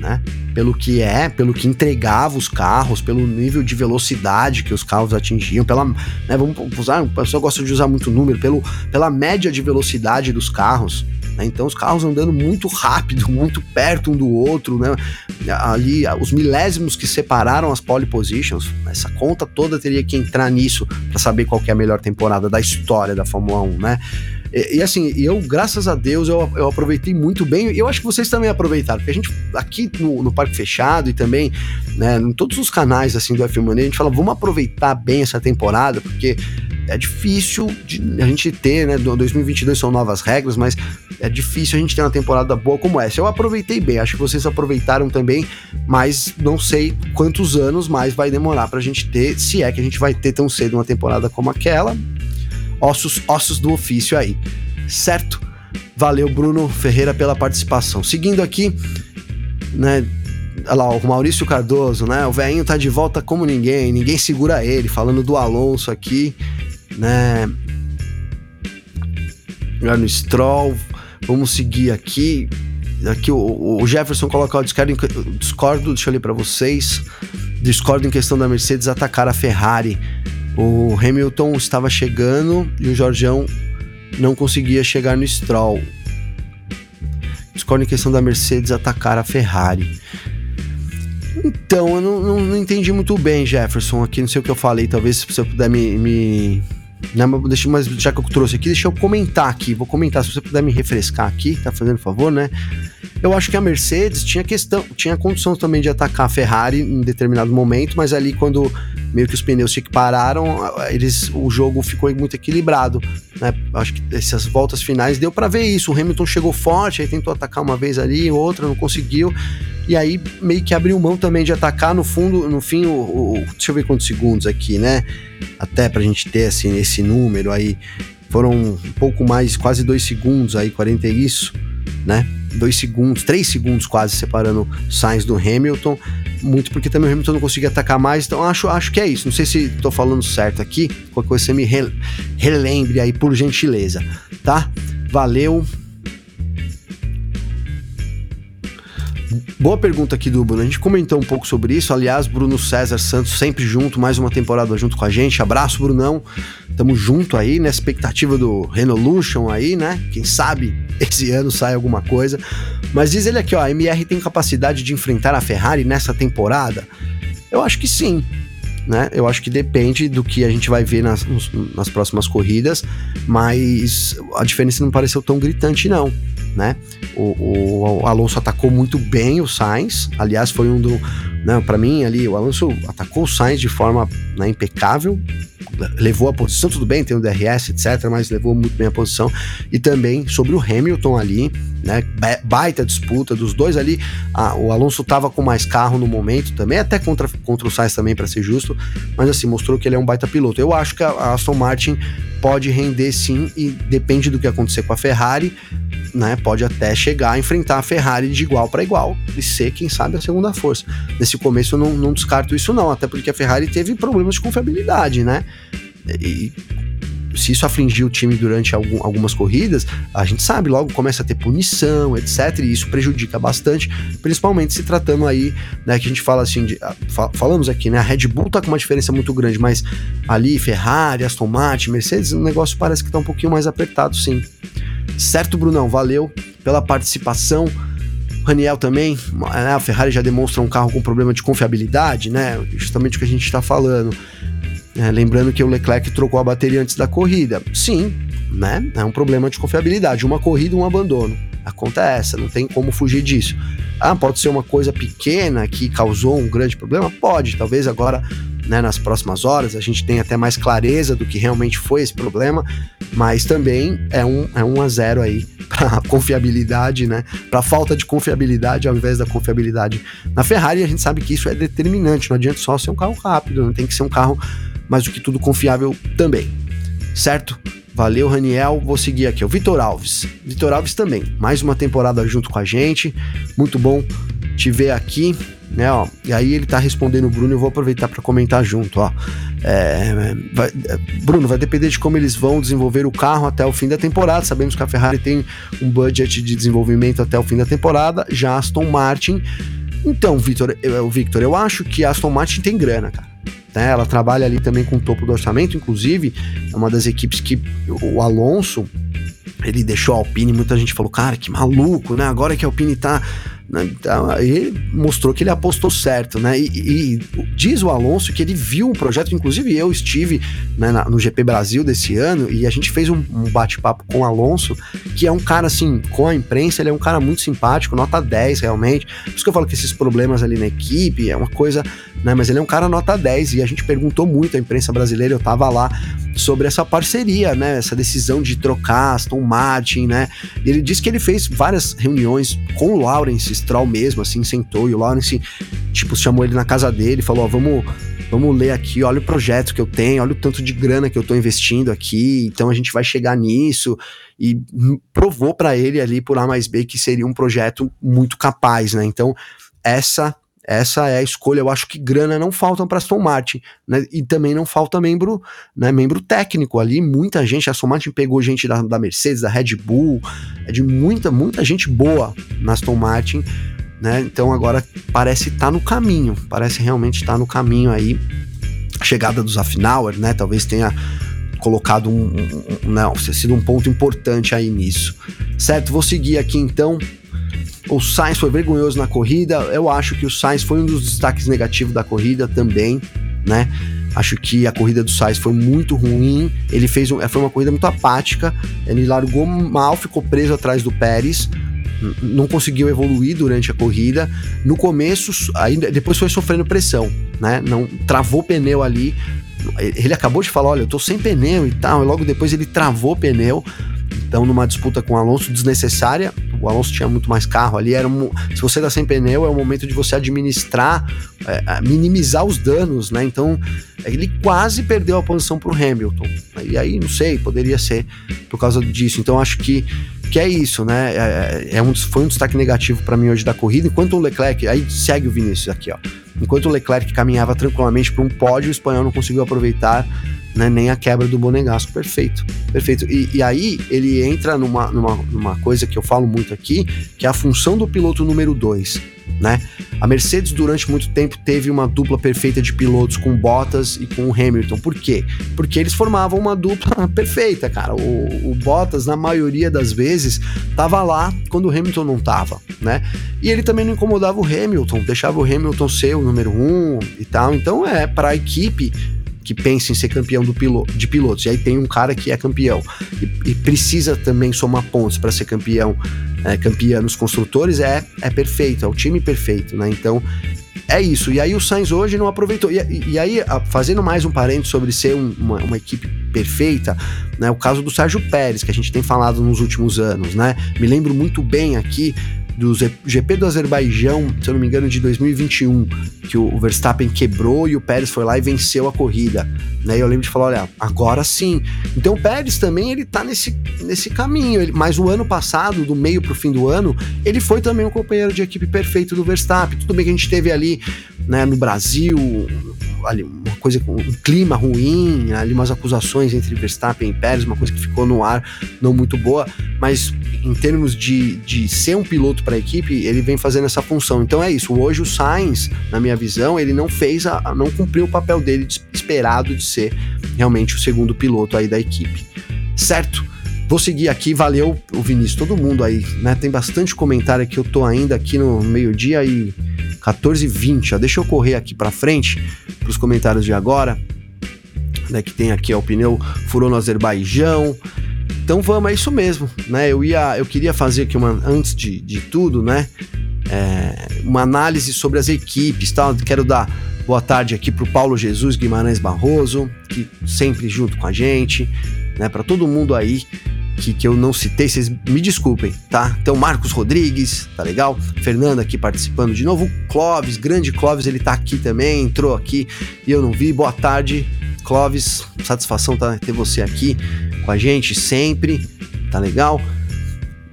Speaker 2: né? Pelo que é, pelo que entregava os carros, pelo nível de velocidade que os carros atingiam, pela, né, vamos usar, o pessoal gosta de usar muito número, pelo, pela média de velocidade dos carros. Né? Então os carros andando muito rápido, muito perto um do outro, né? Ali os milésimos que separaram as pole positions, essa conta toda teria que entrar nisso para saber qual é a melhor temporada da história da Fórmula 1, né? E, e, assim, eu, graças a Deus, eu, eu aproveitei muito bem. E eu acho que vocês também aproveitaram, porque a gente, aqui no, no Parque Fechado e também né, em todos os canais assim do F Money, a gente fala, vamos aproveitar bem essa temporada, porque é difícil de a gente ter, né? 2022 são novas regras, mas é difícil a gente ter uma temporada boa como essa. Eu aproveitei bem, acho que vocês aproveitaram também, mas não sei quantos anos mais vai demorar pra gente ter, se é que a gente vai ter tão cedo uma temporada como aquela ossos, ossos do ofício aí, certo? Valeu, Bruno Ferreira, pela participação. Seguindo aqui, né? Olha lá, o Maurício Cardoso, né? O velhinho tá de volta como ninguém, ninguém segura ele, falando do Alonso aqui, né? No Stroll, vamos seguir aqui. Aqui o, o Jefferson coloca o discordo, discordo, deixa eu ler para vocês. Discordo em questão da Mercedes atacar a Ferrari. O Hamilton estava chegando e o Jorgeão não conseguia chegar no Stroll. Discordo em questão da Mercedes atacar a Ferrari. Então, eu não, não, não, entendi muito bem, Jefferson. Aqui não sei o que eu falei. Talvez se você puder me. me né, deixa, mas já que eu trouxe aqui, deixa eu comentar aqui. Vou comentar, se você puder me refrescar aqui, tá fazendo favor, né? Eu acho que a Mercedes tinha questão, tinha condição também de atacar a Ferrari em determinado momento, mas ali quando meio que os pneus se equipararam, eles, o jogo ficou muito equilibrado. Né? Acho que essas voltas finais deu para ver isso. O Hamilton chegou forte, aí tentou atacar uma vez ali, outra, não conseguiu. E aí meio que abriu mão também de atacar no fundo, no fim, o, o deixa eu ver quantos segundos aqui, né? Até pra gente ter assim, esse número aí. Foram um pouco mais, quase dois segundos aí, 40 e isso, né? Dois segundos, três segundos quase separando Sainz do Hamilton muito porque também o Hamilton não conseguia atacar mais, então acho, acho que é isso. Não sei se estou falando certo aqui, qualquer coisa você me relembre aí por gentileza, tá? Valeu. Boa pergunta aqui do Bruno. A gente comentou um pouco sobre isso. Aliás, Bruno César Santos sempre junto, mais uma temporada junto com a gente. Abraço, Brunão. Tamo junto aí, na expectativa do Renolution aí, né? Quem sabe esse ano sai alguma coisa. Mas diz ele aqui, ó, a MR tem capacidade de enfrentar a Ferrari nessa temporada? Eu acho que sim. Né? Eu acho que depende do que a gente vai ver nas, nas próximas corridas, mas a diferença não pareceu tão gritante, não né? O, o, Alonso atacou muito bem o Sainz, aliás, foi um do. Né, para mim, ali, o Alonso atacou o Sainz de forma né, impecável, levou a posição, tudo bem, tem o DRS, etc., mas levou muito bem a posição. E também sobre o Hamilton ali, né? Baita disputa dos dois ali. o Alonso tava com mais carro no momento também, até contra, contra o Sainz também, para ser justo, mas assim, mostrou que ele é um baita piloto. Eu acho que a Aston Martin pode render sim, e depende do que acontecer com a Ferrari, né? Pode até chegar a enfrentar a Ferrari de igual para igual e ser, quem sabe, a segunda força. Nesse começo eu não, não descarto isso, não, até porque a Ferrari teve problemas de confiabilidade, né? E se isso afligiu o time durante algum, algumas corridas, a gente sabe, logo começa a ter punição, etc. E isso prejudica bastante, principalmente se tratando aí, né, que a gente fala assim, de, falamos aqui, né, a Red Bull tá com uma diferença muito grande, mas ali Ferrari, Aston Martin, Mercedes, o negócio parece que tá um pouquinho mais apertado, sim. Certo, Brunão? Valeu pela participação. Raniel também, né, a Ferrari já demonstra um carro com problema de confiabilidade, né? Justamente o que a gente está falando. É, lembrando que o Leclerc trocou a bateria antes da corrida. Sim, né? É um problema de confiabilidade. Uma corrida, um abandono. A conta essa, não tem como fugir disso. Ah, pode ser uma coisa pequena que causou um grande problema? Pode. Talvez agora, né, nas próximas horas, a gente tenha até mais clareza do que realmente foi esse problema, mas também é um, é um a zero aí para confiabilidade, né? Para falta de confiabilidade ao invés da confiabilidade na Ferrari. A gente sabe que isso é determinante. Não adianta só ser um carro rápido, não tem que ser um carro mas do que tudo confiável também. Certo? Valeu, Raniel. Vou seguir aqui. O Vitor Alves. Vitor Alves também. Mais uma temporada junto com a gente. Muito bom te ver aqui. Né, ó, e aí ele tá respondendo o Bruno, eu vou aproveitar para comentar junto, ó. É, vai, Bruno, vai depender de como eles vão desenvolver o carro até o fim da temporada. Sabemos que a Ferrari tem um budget de desenvolvimento até o fim da temporada. Já Aston Martin Então, Victor, eu, Victor, eu acho que a Aston Martin tem grana, cara. Né? Ela trabalha ali também com o topo do orçamento, inclusive, é uma das equipes que o Alonso ele deixou a Alpine, muita gente falou, cara, que maluco, né? Agora que a Alpine tá né? Então, aí mostrou que ele apostou certo, né? E, e, diz o Alonso que ele viu um projeto, inclusive eu estive né, no GP Brasil desse ano e a gente fez um, um bate-papo com o Alonso, que é um cara assim, com a imprensa, ele é um cara muito simpático, nota 10 realmente. Por isso que eu falo que esses problemas ali na equipe é uma coisa, né? Mas ele é um cara nota 10 e a gente perguntou muito à imprensa brasileira, eu tava lá, sobre essa parceria, né? Essa decisão de trocar Aston Martin, né? Ele disse que ele fez várias reuniões com o Lawrence Stroll mesmo, assim, sentou e o Lawrence, tipo, chamou ele na casa dele, falou: ó, vamos vamos ler aqui, olha o projeto que eu tenho, olha o tanto de grana que eu tô investindo aqui, então a gente vai chegar nisso e provou para ele ali por A mais B que seria um projeto muito capaz, né? Então, essa essa é a escolha. Eu acho que grana não falta para Aston Martin, né? E também não falta membro, né? Membro técnico ali. Muita gente. A Aston Martin pegou gente da, da Mercedes, da Red Bull, é de muita, muita gente boa na Aston Martin, né? Então agora parece estar tá no caminho. Parece realmente estar tá no caminho aí. Chegada dos Afnauer, né? Talvez tenha colocado um, um, um, sido um ponto importante aí nisso. Certo? Vou seguir aqui então o Sainz foi vergonhoso na corrida. Eu acho que o Sainz foi um dos destaques negativos da corrida também, né? Acho que a corrida do Sainz foi muito ruim. Ele fez um, foi uma corrida muito apática. Ele largou mal, ficou preso atrás do Pérez. Não conseguiu evoluir durante a corrida. No começo, ainda depois foi sofrendo pressão, né? Não travou pneu ali. Ele acabou de falar, olha, eu tô sem pneu e tal. E logo depois ele travou o pneu. Então, numa disputa com o Alonso desnecessária, o Alonso tinha muito mais carro ali. Era um, se você dá sem pneu, é o momento de você administrar, é, minimizar os danos, né? Então, ele quase perdeu a posição para o Hamilton. E aí, não sei, poderia ser por causa disso. Então, acho que, que é isso, né? É, é um, foi um destaque negativo para mim hoje da corrida. Enquanto o Leclerc, aí segue o Vinícius aqui, ó. Enquanto o Leclerc caminhava tranquilamente para um pódio, o espanhol não conseguiu aproveitar né, nem a quebra do Bonegasco. Perfeito, perfeito. E, e, aí ele entra numa, numa, numa coisa que eu falo muito aqui, que é a função do piloto número 2. Né? A Mercedes durante muito tempo teve uma dupla perfeita de pilotos com Bottas e com Hamilton. Por quê? Porque eles formavam uma dupla perfeita, cara. O, o Bottas, na maioria das vezes, tava lá quando o Hamilton não tava, né? E ele também não incomodava o Hamilton, deixava o Hamilton ser o número um e tal. Então é para a equipe que pensa em ser campeão do de pilotos. E aí tem um cara que é campeão e, e precisa também somar pontos para ser campeão, é, campeão nos construtores, é, é perfeito, é o time perfeito, né? Então é isso. E aí o Sainz hoje não aproveitou. E, e aí, fazendo mais um parênteses sobre ser um, uma, uma, equipe perfeita, né? O caso do Sérgio Pérez, que a gente tem falado nos últimos anos, né? Me lembro muito bem aqui do GP do Azerbaijão, se eu não me engano, de 2021, que o Verstappen quebrou e o Pérez foi lá e venceu a corrida. Né? E eu lembro de falar, olha, agora sim. Então o Pérez também ele tá nesse, nesse caminho. Ele, mas o ano passado, do meio pro fim do ano, ele foi também um companheiro de equipe perfeito do Verstappen. Tudo bem que a gente teve ali né, no Brasil ali, uma coisa um clima ruim, ali umas acusações entre Verstappen e Pérez, uma coisa que ficou no ar não muito boa, mas em termos de, de ser um piloto para a equipe, ele vem fazendo essa função. Então é isso. Hoje o Sainz, na minha visão, ele não fez, a, não cumpriu o papel dele de, esperado de ser realmente o segundo piloto aí da equipe. Certo? Vou seguir aqui, valeu o Vinícius, todo mundo aí, né? Tem bastante comentário aqui, eu tô ainda aqui no meio-dia e 14 20 ó. Deixa eu correr aqui para frente para os comentários de agora, né? Que tem aqui o pneu furou no Azerbaijão. Então vamos, é isso mesmo, né? Eu ia, eu queria fazer aqui uma antes de, de tudo, né? É, uma análise sobre as equipes, tá? Quero dar boa tarde aqui para o Paulo Jesus Guimarães Barroso, que sempre junto com a gente, né? Para todo mundo aí que, que eu não citei, vocês me desculpem, tá? Então, Marcos Rodrigues, tá legal? Fernanda aqui participando de novo. Clóvis, grande Clóvis, ele tá aqui também, entrou aqui e eu não vi. Boa tarde, Clóvis. Satisfação tá, ter você aqui com a gente sempre, tá legal?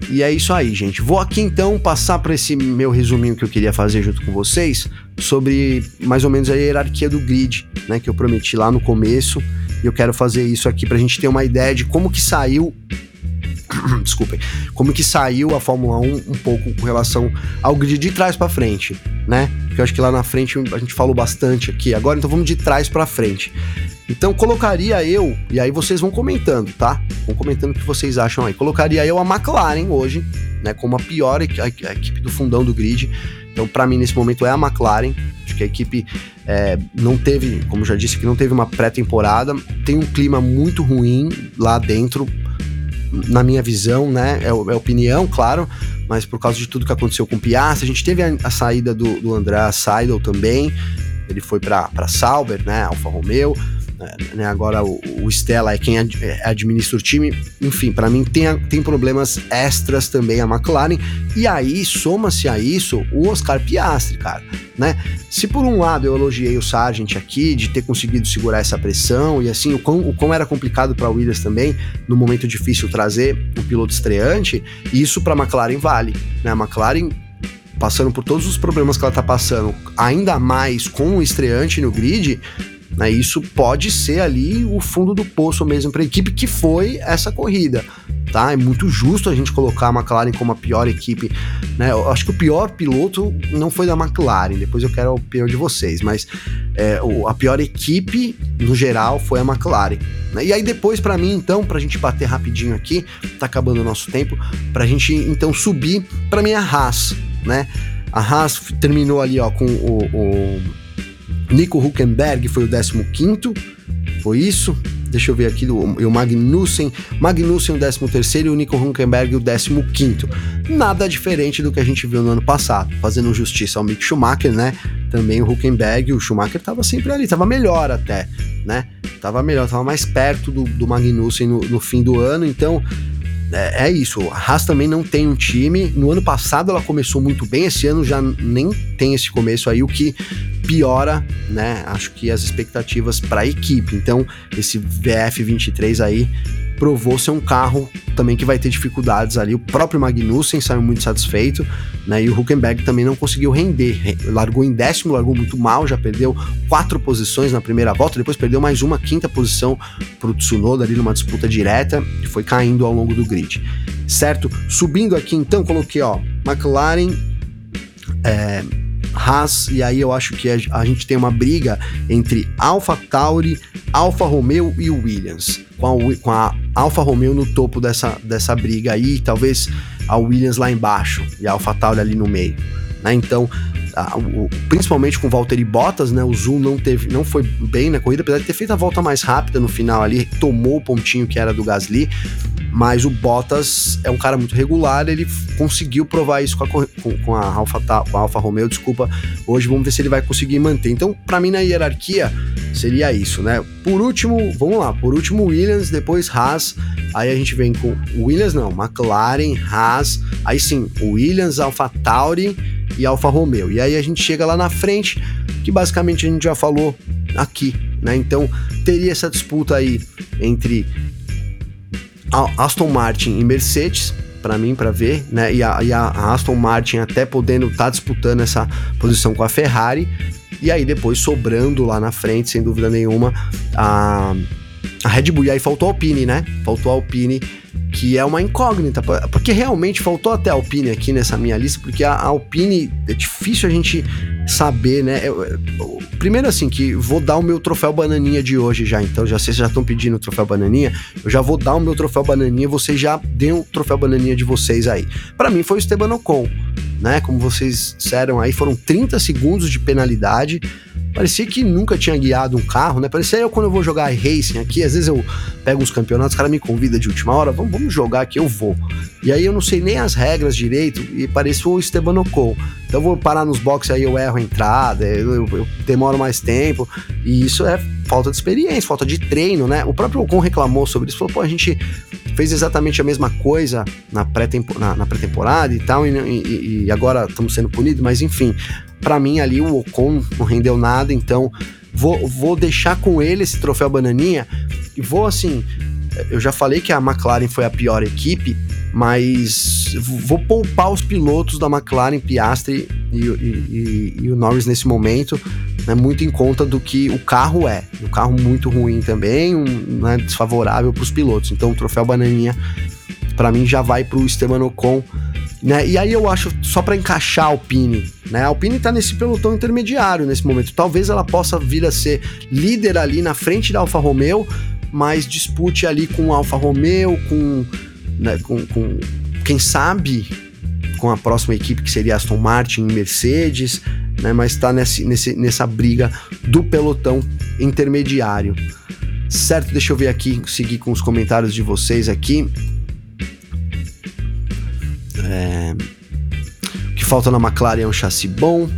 Speaker 2: E é isso aí, gente. Vou aqui então passar para esse meu resuminho que eu queria fazer junto com vocês sobre mais ou menos a hierarquia do grid, né, que eu prometi lá no começo. E eu quero fazer isso aqui para a gente ter uma ideia de como que saiu desculpem, como que saiu a Fórmula 1 um pouco com relação ao grid de trás para frente, né? Porque eu acho que lá na frente a gente falou bastante aqui. Agora então vamos de trás para frente. Então colocaria eu, e aí vocês vão comentando, tá? Vão comentando o que vocês acham aí. Colocaria eu a McLaren hoje, né, como a pior equipe do fundão do grid. Então, para mim, nesse momento é a McLaren. Acho que a equipe é, não teve, como já disse, que não teve uma pré-temporada. Tem um clima muito ruim lá dentro, na minha visão, né? É, é opinião, claro, mas por causa de tudo que aconteceu com o Piastri, a gente teve a, a saída do, do André Seidel também. Ele foi para Sauber, né? Alfa Romeo. É, né, agora o, o, Stella é quem ad, é, administra o time. Enfim, para mim tem, tem problemas extras também a McLaren. E aí, soma-se a isso o Oscar Piastri, cara. Né? Se por um lado eu elogiei o Sargent aqui de ter conseguido segurar essa pressão e assim, o quão, o quão era complicado para Williams também, no momento difícil, trazer um piloto estreante, isso para McLaren vale. Né? A McLaren passando por todos os problemas que ela tá passando, ainda mais com o estreante no grid, né? Isso pode ser ali o fundo do poço mesmo para a equipe que foi essa corrida. Tá? É muito justo a gente colocar a McLaren como a pior equipe. Né? Eu acho que o pior piloto não foi da McLaren, depois eu quero a opinião de vocês, mas é, a pior equipe, no geral, foi a McLaren. Né? E aí depois, para mim, então, para a gente bater rapidinho aqui, tá acabando o nosso tempo, para a gente então subir para minha Haas, né? A Haas terminou ali ó, com o, o Nico Huckenberg foi o 15 foi isso? Deixa eu ver aqui, o, Magnussen, Magnussen o 13 e o Nico Huckenberg o 15 Nada diferente do que a gente viu no ano passado, fazendo justiça ao Mick Schumacher, né? Também o Huckenberg, o Schumacher estava sempre ali, estava melhor até, né? Tava melhor, tava mais perto do, do Magnussen no, no fim do ano, então é, é, isso. A Haas também não tem um time. No ano passado ela começou muito bem, esse ano já nem tem esse começo aí, o que piora, né? Acho que as expectativas para a equipe. Então, esse VF23 aí provou ser um carro também que vai ter dificuldades ali. O próprio Magnussen saiu muito satisfeito, né? E o Huckenberg também não conseguiu render. Largou em décimo, largou muito mal, já perdeu quatro posições na primeira volta, depois perdeu mais uma quinta posição para o Tsunoda ali numa disputa direta e foi caindo ao longo do grid. Certo? Subindo aqui então, coloquei ó, McLaren, é, Haas, e aí eu acho que a, gente tem uma briga entre Alpha Tauri, Alfa Romeo e Williams, com a, com a Alfa Romeo no topo dessa, dessa briga aí, talvez a Williams lá embaixo e a Alpha Tauri ali no meio. Né? Então, a, o, principalmente com Valtteri Bottas, né? O Zoom não teve, não foi bem na corrida, apesar de ter feito a volta mais rápida no final ali, tomou o pontinho que era do Gasly, mas o Bottas é um cara muito regular, ele conseguiu provar isso com a, com, com a, Alfa, com a Alfa Romeo, desculpa. Hoje vamos ver se ele vai conseguir manter. Então, para mim, na hierarquia, seria isso, né? Por último, vamos lá, por último, Williams, depois Haas, aí a gente vem com Williams, não, McLaren, Haas, aí sim, Williams, Alfa Tauri e Alfa Romeo. E aí a gente chega lá na frente, que basicamente a gente já falou aqui, né? Então, teria essa disputa aí entre Aston Martin e Mercedes, para mim, para ver, né? E a, e a, Aston Martin até podendo estar tá disputando essa posição com a Ferrari. E aí depois sobrando lá na frente, sem dúvida nenhuma, a, a Red Bull. E aí faltou a Alpine, né? Faltou a Alpine que é uma incógnita, porque realmente faltou até a Alpine aqui nessa minha lista, porque a Alpine é difícil a gente saber, né? Eu, eu, primeiro assim, que vou dar o meu troféu bananinha de hoje já, então já vocês já estão pedindo o troféu bananinha, eu já vou dar o meu troféu bananinha, vocês já deem o troféu bananinha de vocês aí. Para mim foi o Esteban Ocon, né? Como vocês disseram aí, foram 30 segundos de penalidade, Parecia que nunca tinha guiado um carro, né? Parecia eu quando eu vou jogar racing aqui, às vezes eu pego uns campeonatos, os caras me convidam de última hora, vamos, vamos jogar aqui, eu vou. E aí eu não sei nem as regras direito e pareço o Esteban Ocon. Então eu vou parar nos boxes aí, eu erro a entrada, eu, eu, eu demoro mais tempo. E isso é falta de experiência, falta de treino, né? O próprio Ocon reclamou sobre isso, falou, pô, a gente fez exatamente a mesma coisa na pré-temporada pré e tal, e, e, e agora estamos sendo punidos, mas enfim, para mim ali o Ocon não rendeu nada, então vou, vou deixar com ele esse troféu bananinha e vou assim. Eu já falei que a McLaren foi a pior equipe, mas vou poupar os pilotos da McLaren, Piastri e, e, e, e o Norris nesse momento, né, muito em conta do que o carro é. Um carro muito ruim também, um, né, desfavorável para os pilotos. Então o troféu bananinha para mim já vai pro Esteban Ocon, né? E aí eu acho só para encaixar a Alpine, né? A Alpine tá nesse pelotão intermediário nesse momento. Talvez ela possa vir a ser líder ali na frente da Alfa Romeo, mas dispute ali com a Alfa Romeo, com, né, com, com quem sabe com a próxima equipe que seria Aston Martin e Mercedes, né? Mas está nesse, nessa briga do pelotão intermediário. Certo, deixa eu ver aqui, seguir com os comentários de vocês aqui. É... O que falta na McLaren é um chassi bom.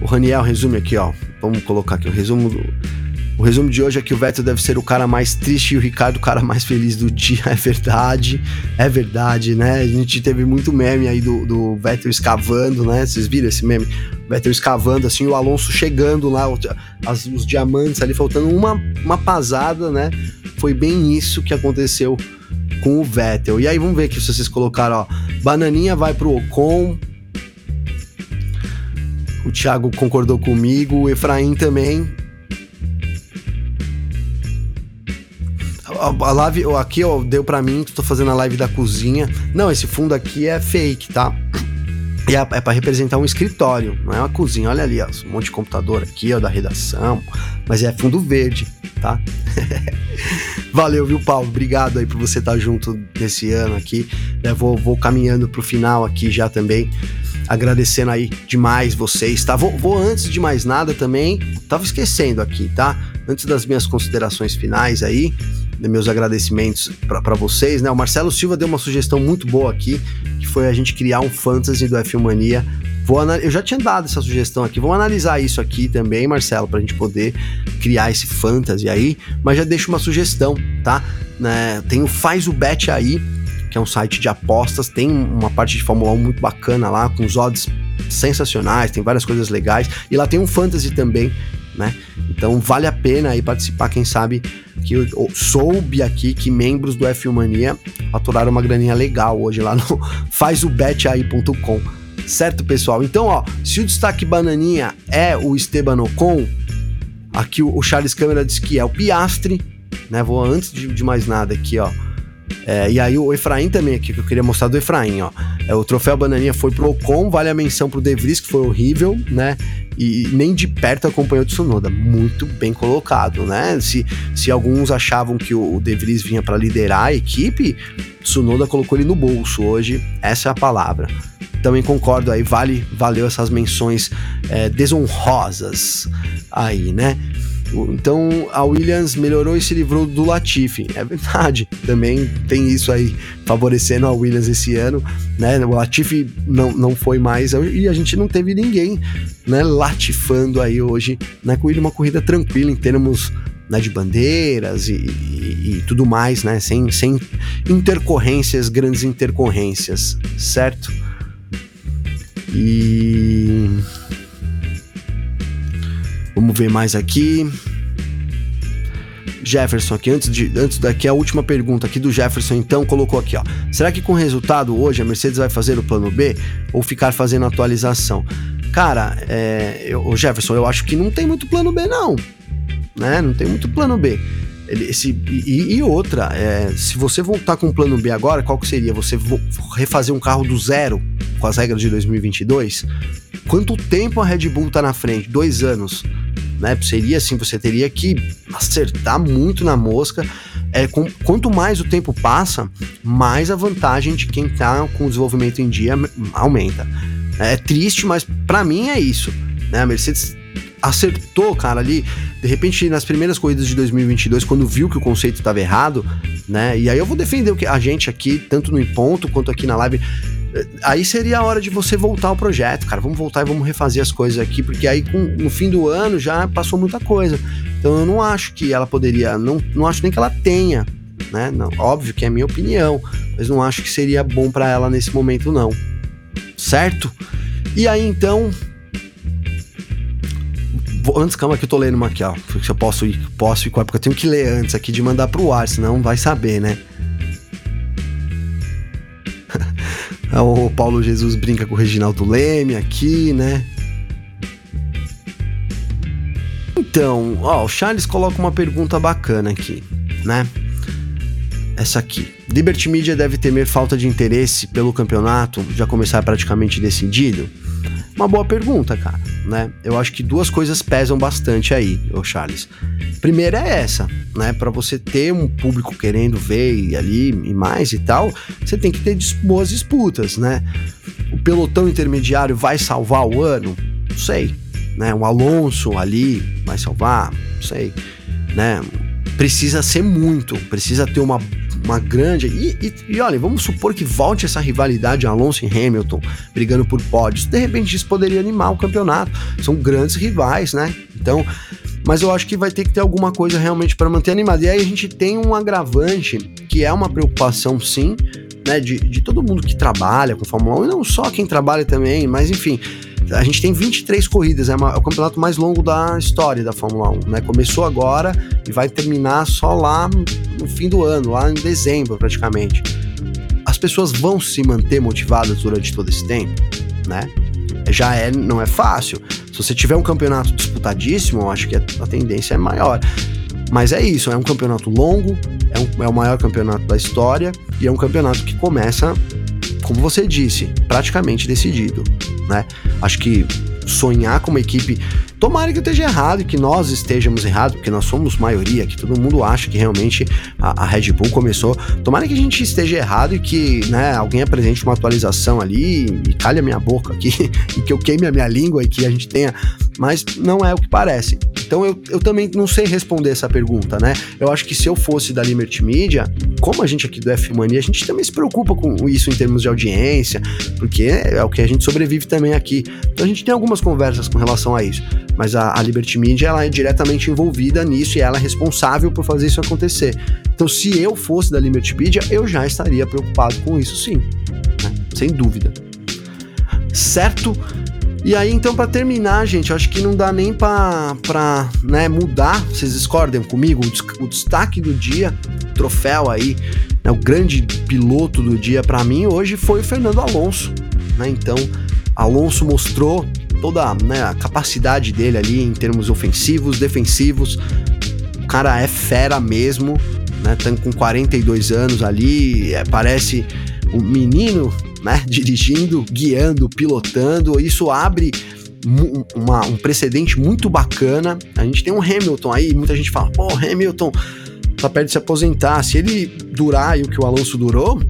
Speaker 2: O Raniel resume aqui, ó. Vamos colocar aqui o resumo do, o resumo de hoje é que o Vettel deve ser o cara mais triste e o Ricardo o cara mais feliz do dia. É verdade, é verdade, né? A gente teve muito meme aí do, do Vettel escavando, né? Vocês viram esse meme? O Vettel escavando, assim, o Alonso chegando lá, as, os diamantes ali, faltando uma, uma pasada, né? Foi bem isso que aconteceu com o Vettel. E aí, vamos ver aqui se vocês colocaram, ó. Bananinha vai pro Ocon. O Thiago concordou comigo, o Efraim também. a, a live, aqui, ó, deu pra mim, tô fazendo a live da cozinha. Não, esse fundo aqui é fake, tá? E é, é para representar um escritório, não é uma cozinha. Olha ali, ó, um monte de computador aqui, ó, da redação. Mas é fundo verde, tá? Valeu, viu, Paulo? Obrigado aí por você estar tá junto nesse ano aqui. Né? Vou, vou caminhando pro final aqui já também. Agradecendo aí demais vocês, tá? Vou, vou antes de mais nada também. Tava esquecendo aqui, tá? Antes das minhas considerações finais aí meus agradecimentos para vocês, né? O Marcelo Silva deu uma sugestão muito boa aqui, que foi a gente criar um fantasy do F1 Mania. Vou eu já tinha dado essa sugestão aqui, vamos analisar isso aqui também, Marcelo, para a gente poder criar esse fantasy aí, mas já deixo uma sugestão, tá? Né? Tem o Faz o Bet aí, que é um site de apostas, tem uma parte de Fórmula 1 muito bacana lá, com os odds sensacionais, tem várias coisas legais, e lá tem um fantasy também, né? Então vale a pena aí participar, quem sabe que eu, soube aqui que membros do F1 Mania faturaram uma graninha legal hoje lá no fazobetaí.com. Certo, pessoal? Então, ó, se o destaque bananinha é o Esteban Ocon, aqui o, o Charles Câmara diz que é o Piastre, né? Vou antes de, de mais nada aqui, ó. É, e aí o Efraim também aqui, que eu queria mostrar do Efraim, ó. É, o troféu Bananinha foi pro Ocon, vale a menção pro De Vries, que foi horrível, né? E nem de perto acompanhou o Tsunoda. Muito bem colocado, né? Se, se alguns achavam que o De Vries vinha para liderar a equipe, Tsunoda colocou ele no bolso hoje. Essa é a palavra. Também concordo aí, vale, valeu essas menções é, desonrosas aí, né? Então a Williams melhorou e se livrou do Latifi. É verdade, também tem isso aí favorecendo a Williams esse ano, né? O Latifi não, não foi mais e a gente não teve ninguém, né, latifando aí hoje na corrida, uma corrida tranquila em termos né, de bandeiras e, e, e, tudo mais, né? Sem, sem intercorrências, grandes intercorrências, certo? E Vamos ver mais aqui. Jefferson aqui, antes, de, antes daqui a última pergunta aqui do Jefferson, então, colocou aqui, ó. Será que com o resultado hoje a Mercedes vai fazer o plano B ou ficar fazendo atualização? Cara, é, eu, Jefferson, eu acho que não tem muito plano B, não. Né? Não tem muito plano B. Esse, e, e outra, é, se você voltar com o plano B agora, qual que seria? Você refazer um carro do zero com as regras de 2022? Quanto tempo a Red Bull tá na frente? Dois anos né? Seria assim, você teria que acertar muito na mosca. É, com, quanto mais o tempo passa, mais a vantagem de quem está com o desenvolvimento em dia aumenta. É triste, mas para mim é isso. Né? A Mercedes acertou, cara, ali, de repente, nas primeiras corridas de 2022, quando viu que o conceito estava errado, né? E aí eu vou defender o que a gente aqui, tanto no Ponto quanto aqui na live, aí seria a hora de você voltar ao projeto, cara. Vamos voltar e vamos refazer as coisas aqui, porque aí com, no fim do ano já passou muita coisa. Então eu não acho que ela poderia, não, não acho nem que ela tenha, né? Não, óbvio que é minha opinião, mas não acho que seria bom para ela nesse momento não. Certo? E aí então, Vou, antes, calma que eu tô lendo uma aqui, ó. Se eu posso ir, posso ir, porque eu tenho que ler antes aqui de mandar pro ar, senão vai saber, né? O Paulo Jesus brinca com o Reginaldo Leme aqui, né? Então, ó, o Charles coloca uma pergunta bacana aqui, né? essa aqui. Liberty Media deve temer falta de interesse pelo campeonato já começar praticamente decidido? Uma boa pergunta, cara, né? Eu acho que duas coisas pesam bastante aí, ô Charles. Primeira é essa, né? Para você ter um público querendo ver e ali e mais e tal, você tem que ter boas disputas, né? O pelotão intermediário vai salvar o ano? Não sei, né? Um Alonso ali vai salvar? Não sei, né? Precisa ser muito, precisa ter uma uma grande. E, e, e, olha, vamos supor que volte essa rivalidade Alonso e Hamilton brigando por pódios. De repente, isso poderia animar o campeonato. São grandes rivais, né? Então. Mas eu acho que vai ter que ter alguma coisa realmente para manter animado. E aí a gente tem um agravante que é uma preocupação, sim, né? De, de todo mundo que trabalha com Fórmula 1, e não só quem trabalha também, mas enfim a gente tem 23 corridas, é, é, o campeonato mais longo da história da Fórmula 1, né? Começou agora e vai terminar só lá no fim do ano, lá em dezembro praticamente. As pessoas vão se manter motivadas durante todo esse tempo, né? Já é, não é fácil. Se você tiver um campeonato disputadíssimo, eu acho que a tendência é maior. Mas é isso, é um campeonato longo, é, um, é o maior campeonato da história e é um campeonato que começa como você disse, praticamente decidido, né? Acho que sonhar com uma equipe. Tomara que eu esteja errado e que nós estejamos errados, porque nós somos maioria, que todo mundo acha que realmente a, a, Red Bull começou. Tomara que a gente esteja errado e que né, alguém apresente uma atualização ali e calhe a minha boca aqui, e que eu queime a minha língua e que a gente tenha. Mas não é o que parece. Então eu, eu também não sei responder essa pergunta, né? Eu acho que se eu fosse da Liberty Media, como a gente aqui do F Mania, a gente também se preocupa com isso em termos de audiência, porque é o que a gente sobrevive também aqui. Então a gente tem algumas conversas com relação a isso. Mas a, a Liberty Media ela é diretamente envolvida nisso e ela é responsável por fazer isso acontecer. Então, se eu fosse da Liberty Media, eu já estaria preocupado com isso, sim, né? sem dúvida. Certo? E aí, então, para terminar, gente, acho que não dá nem para né, mudar. Vocês discordam comigo? O destaque do dia, troféu aí, né, o grande piloto do dia para mim hoje foi o Fernando Alonso. Né? Então, Alonso mostrou toda né, a capacidade dele ali em termos ofensivos, defensivos. O cara é fera mesmo, né? Tá com 42 anos ali, é, parece um menino né, dirigindo, guiando, pilotando. Isso abre uma, um precedente muito bacana. A gente tem um Hamilton aí, muita gente fala, pô, Hamilton tá perto de se aposentar. Se ele durar o que o Alonso durou,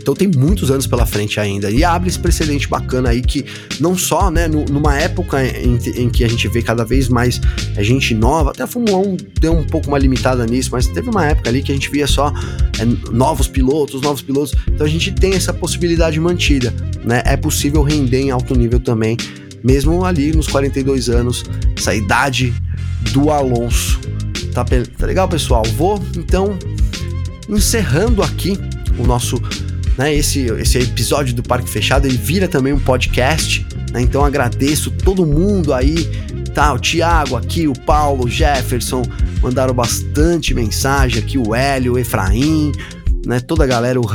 Speaker 2: então tem muitos anos pela frente ainda. E abre esse precedente bacana aí que não só, né, numa época em, em, que a gente vê cada vez mais é, gente nova, até a Fórmula 1 deu um pouco uma limitada nisso, mas teve uma época ali que a gente via só é, novos pilotos, novos pilotos. Então a gente tem essa possibilidade mantida, né? É possível render em alto nível também, mesmo ali nos 42 anos, essa idade do Alonso. Tá, tá legal, pessoal? Vou então encerrando aqui o nosso né? Esse, esse episódio do Parque Fechado ele vira também um podcast, né? Então agradeço todo mundo aí, tá? O Thiago aqui, o Paulo, o Jefferson mandaram bastante mensagem aqui, o Hélio, o Efraim, né? Toda a galera, o,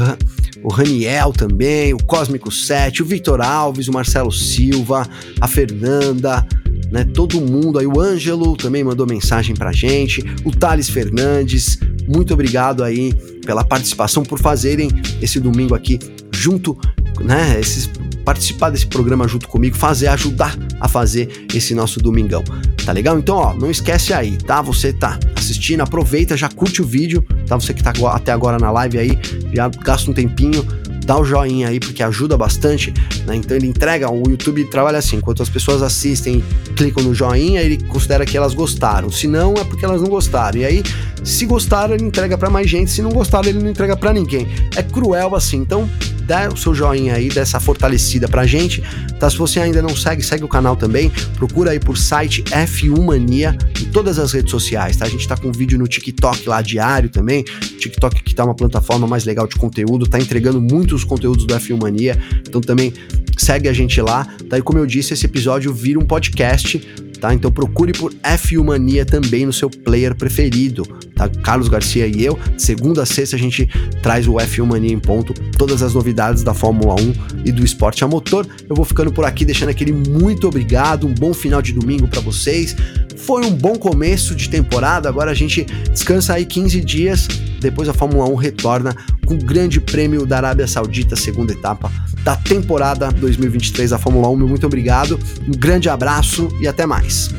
Speaker 2: o Raniel também, o Cósmico 7, o Victor Alves, o Marcelo Silva, a Fernanda, né? Todo mundo aí, o Ângelo também mandou mensagem pra gente, o Thales Fernandes, muito obrigado aí pela participação, por fazerem esse domingo aqui junto, né? Esses, participar desse programa junto comigo, fazer, ajudar a fazer esse nosso domingão. Tá legal? Então, ó, não esquece aí, tá? Você tá assistindo, aproveita, já curte o vídeo, tá? Você que tá até agora na live aí, já gasta um tempinho, dá o joinha aí, porque ajuda bastante, né? Então ele entrega, o YouTube trabalha assim, enquanto as pessoas assistem, clicam no joinha, ele considera que elas gostaram. Se não, é porque elas não gostaram. E aí, se gostaram, ele entrega para mais gente, se não gostaram, ele não entrega para ninguém. É cruel assim. Então, dá o seu joinha aí, dá essa fortalecida pra gente. Tá? Se você ainda não segue, segue o canal também. Procura aí por site F1 Mania em todas as redes sociais, tá? A gente tá com vídeo no TikTok lá diário também. TikTok que tá uma plataforma mais legal de conteúdo, tá entregando muitos conteúdos do F1 Mania. Então também segue a gente lá. Tá? Como eu disse, esse episódio vira um podcast tá? Então procure por F1 Mania também no seu player preferido, tá? Carlos Garcia e eu, segunda a sexta a gente traz o F1 Mania em ponto, todas as novidades da Fórmula 1 e do esporte a motor. Eu vou ficando por aqui deixando aquele muito obrigado, um bom final de domingo para vocês. Foi um bom começo de temporada, agora a gente descansa aí 15 dias depois a Fórmula 1 retorna com o Grande Prêmio da Arábia Saudita, segunda etapa da temporada 2023 da Fórmula 1. Muito obrigado, um grande abraço e até mais.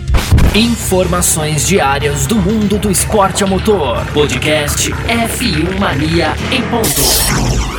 Speaker 1: Informações diárias do mundo do esporte a motor. Podcast F1 Mania em ponto.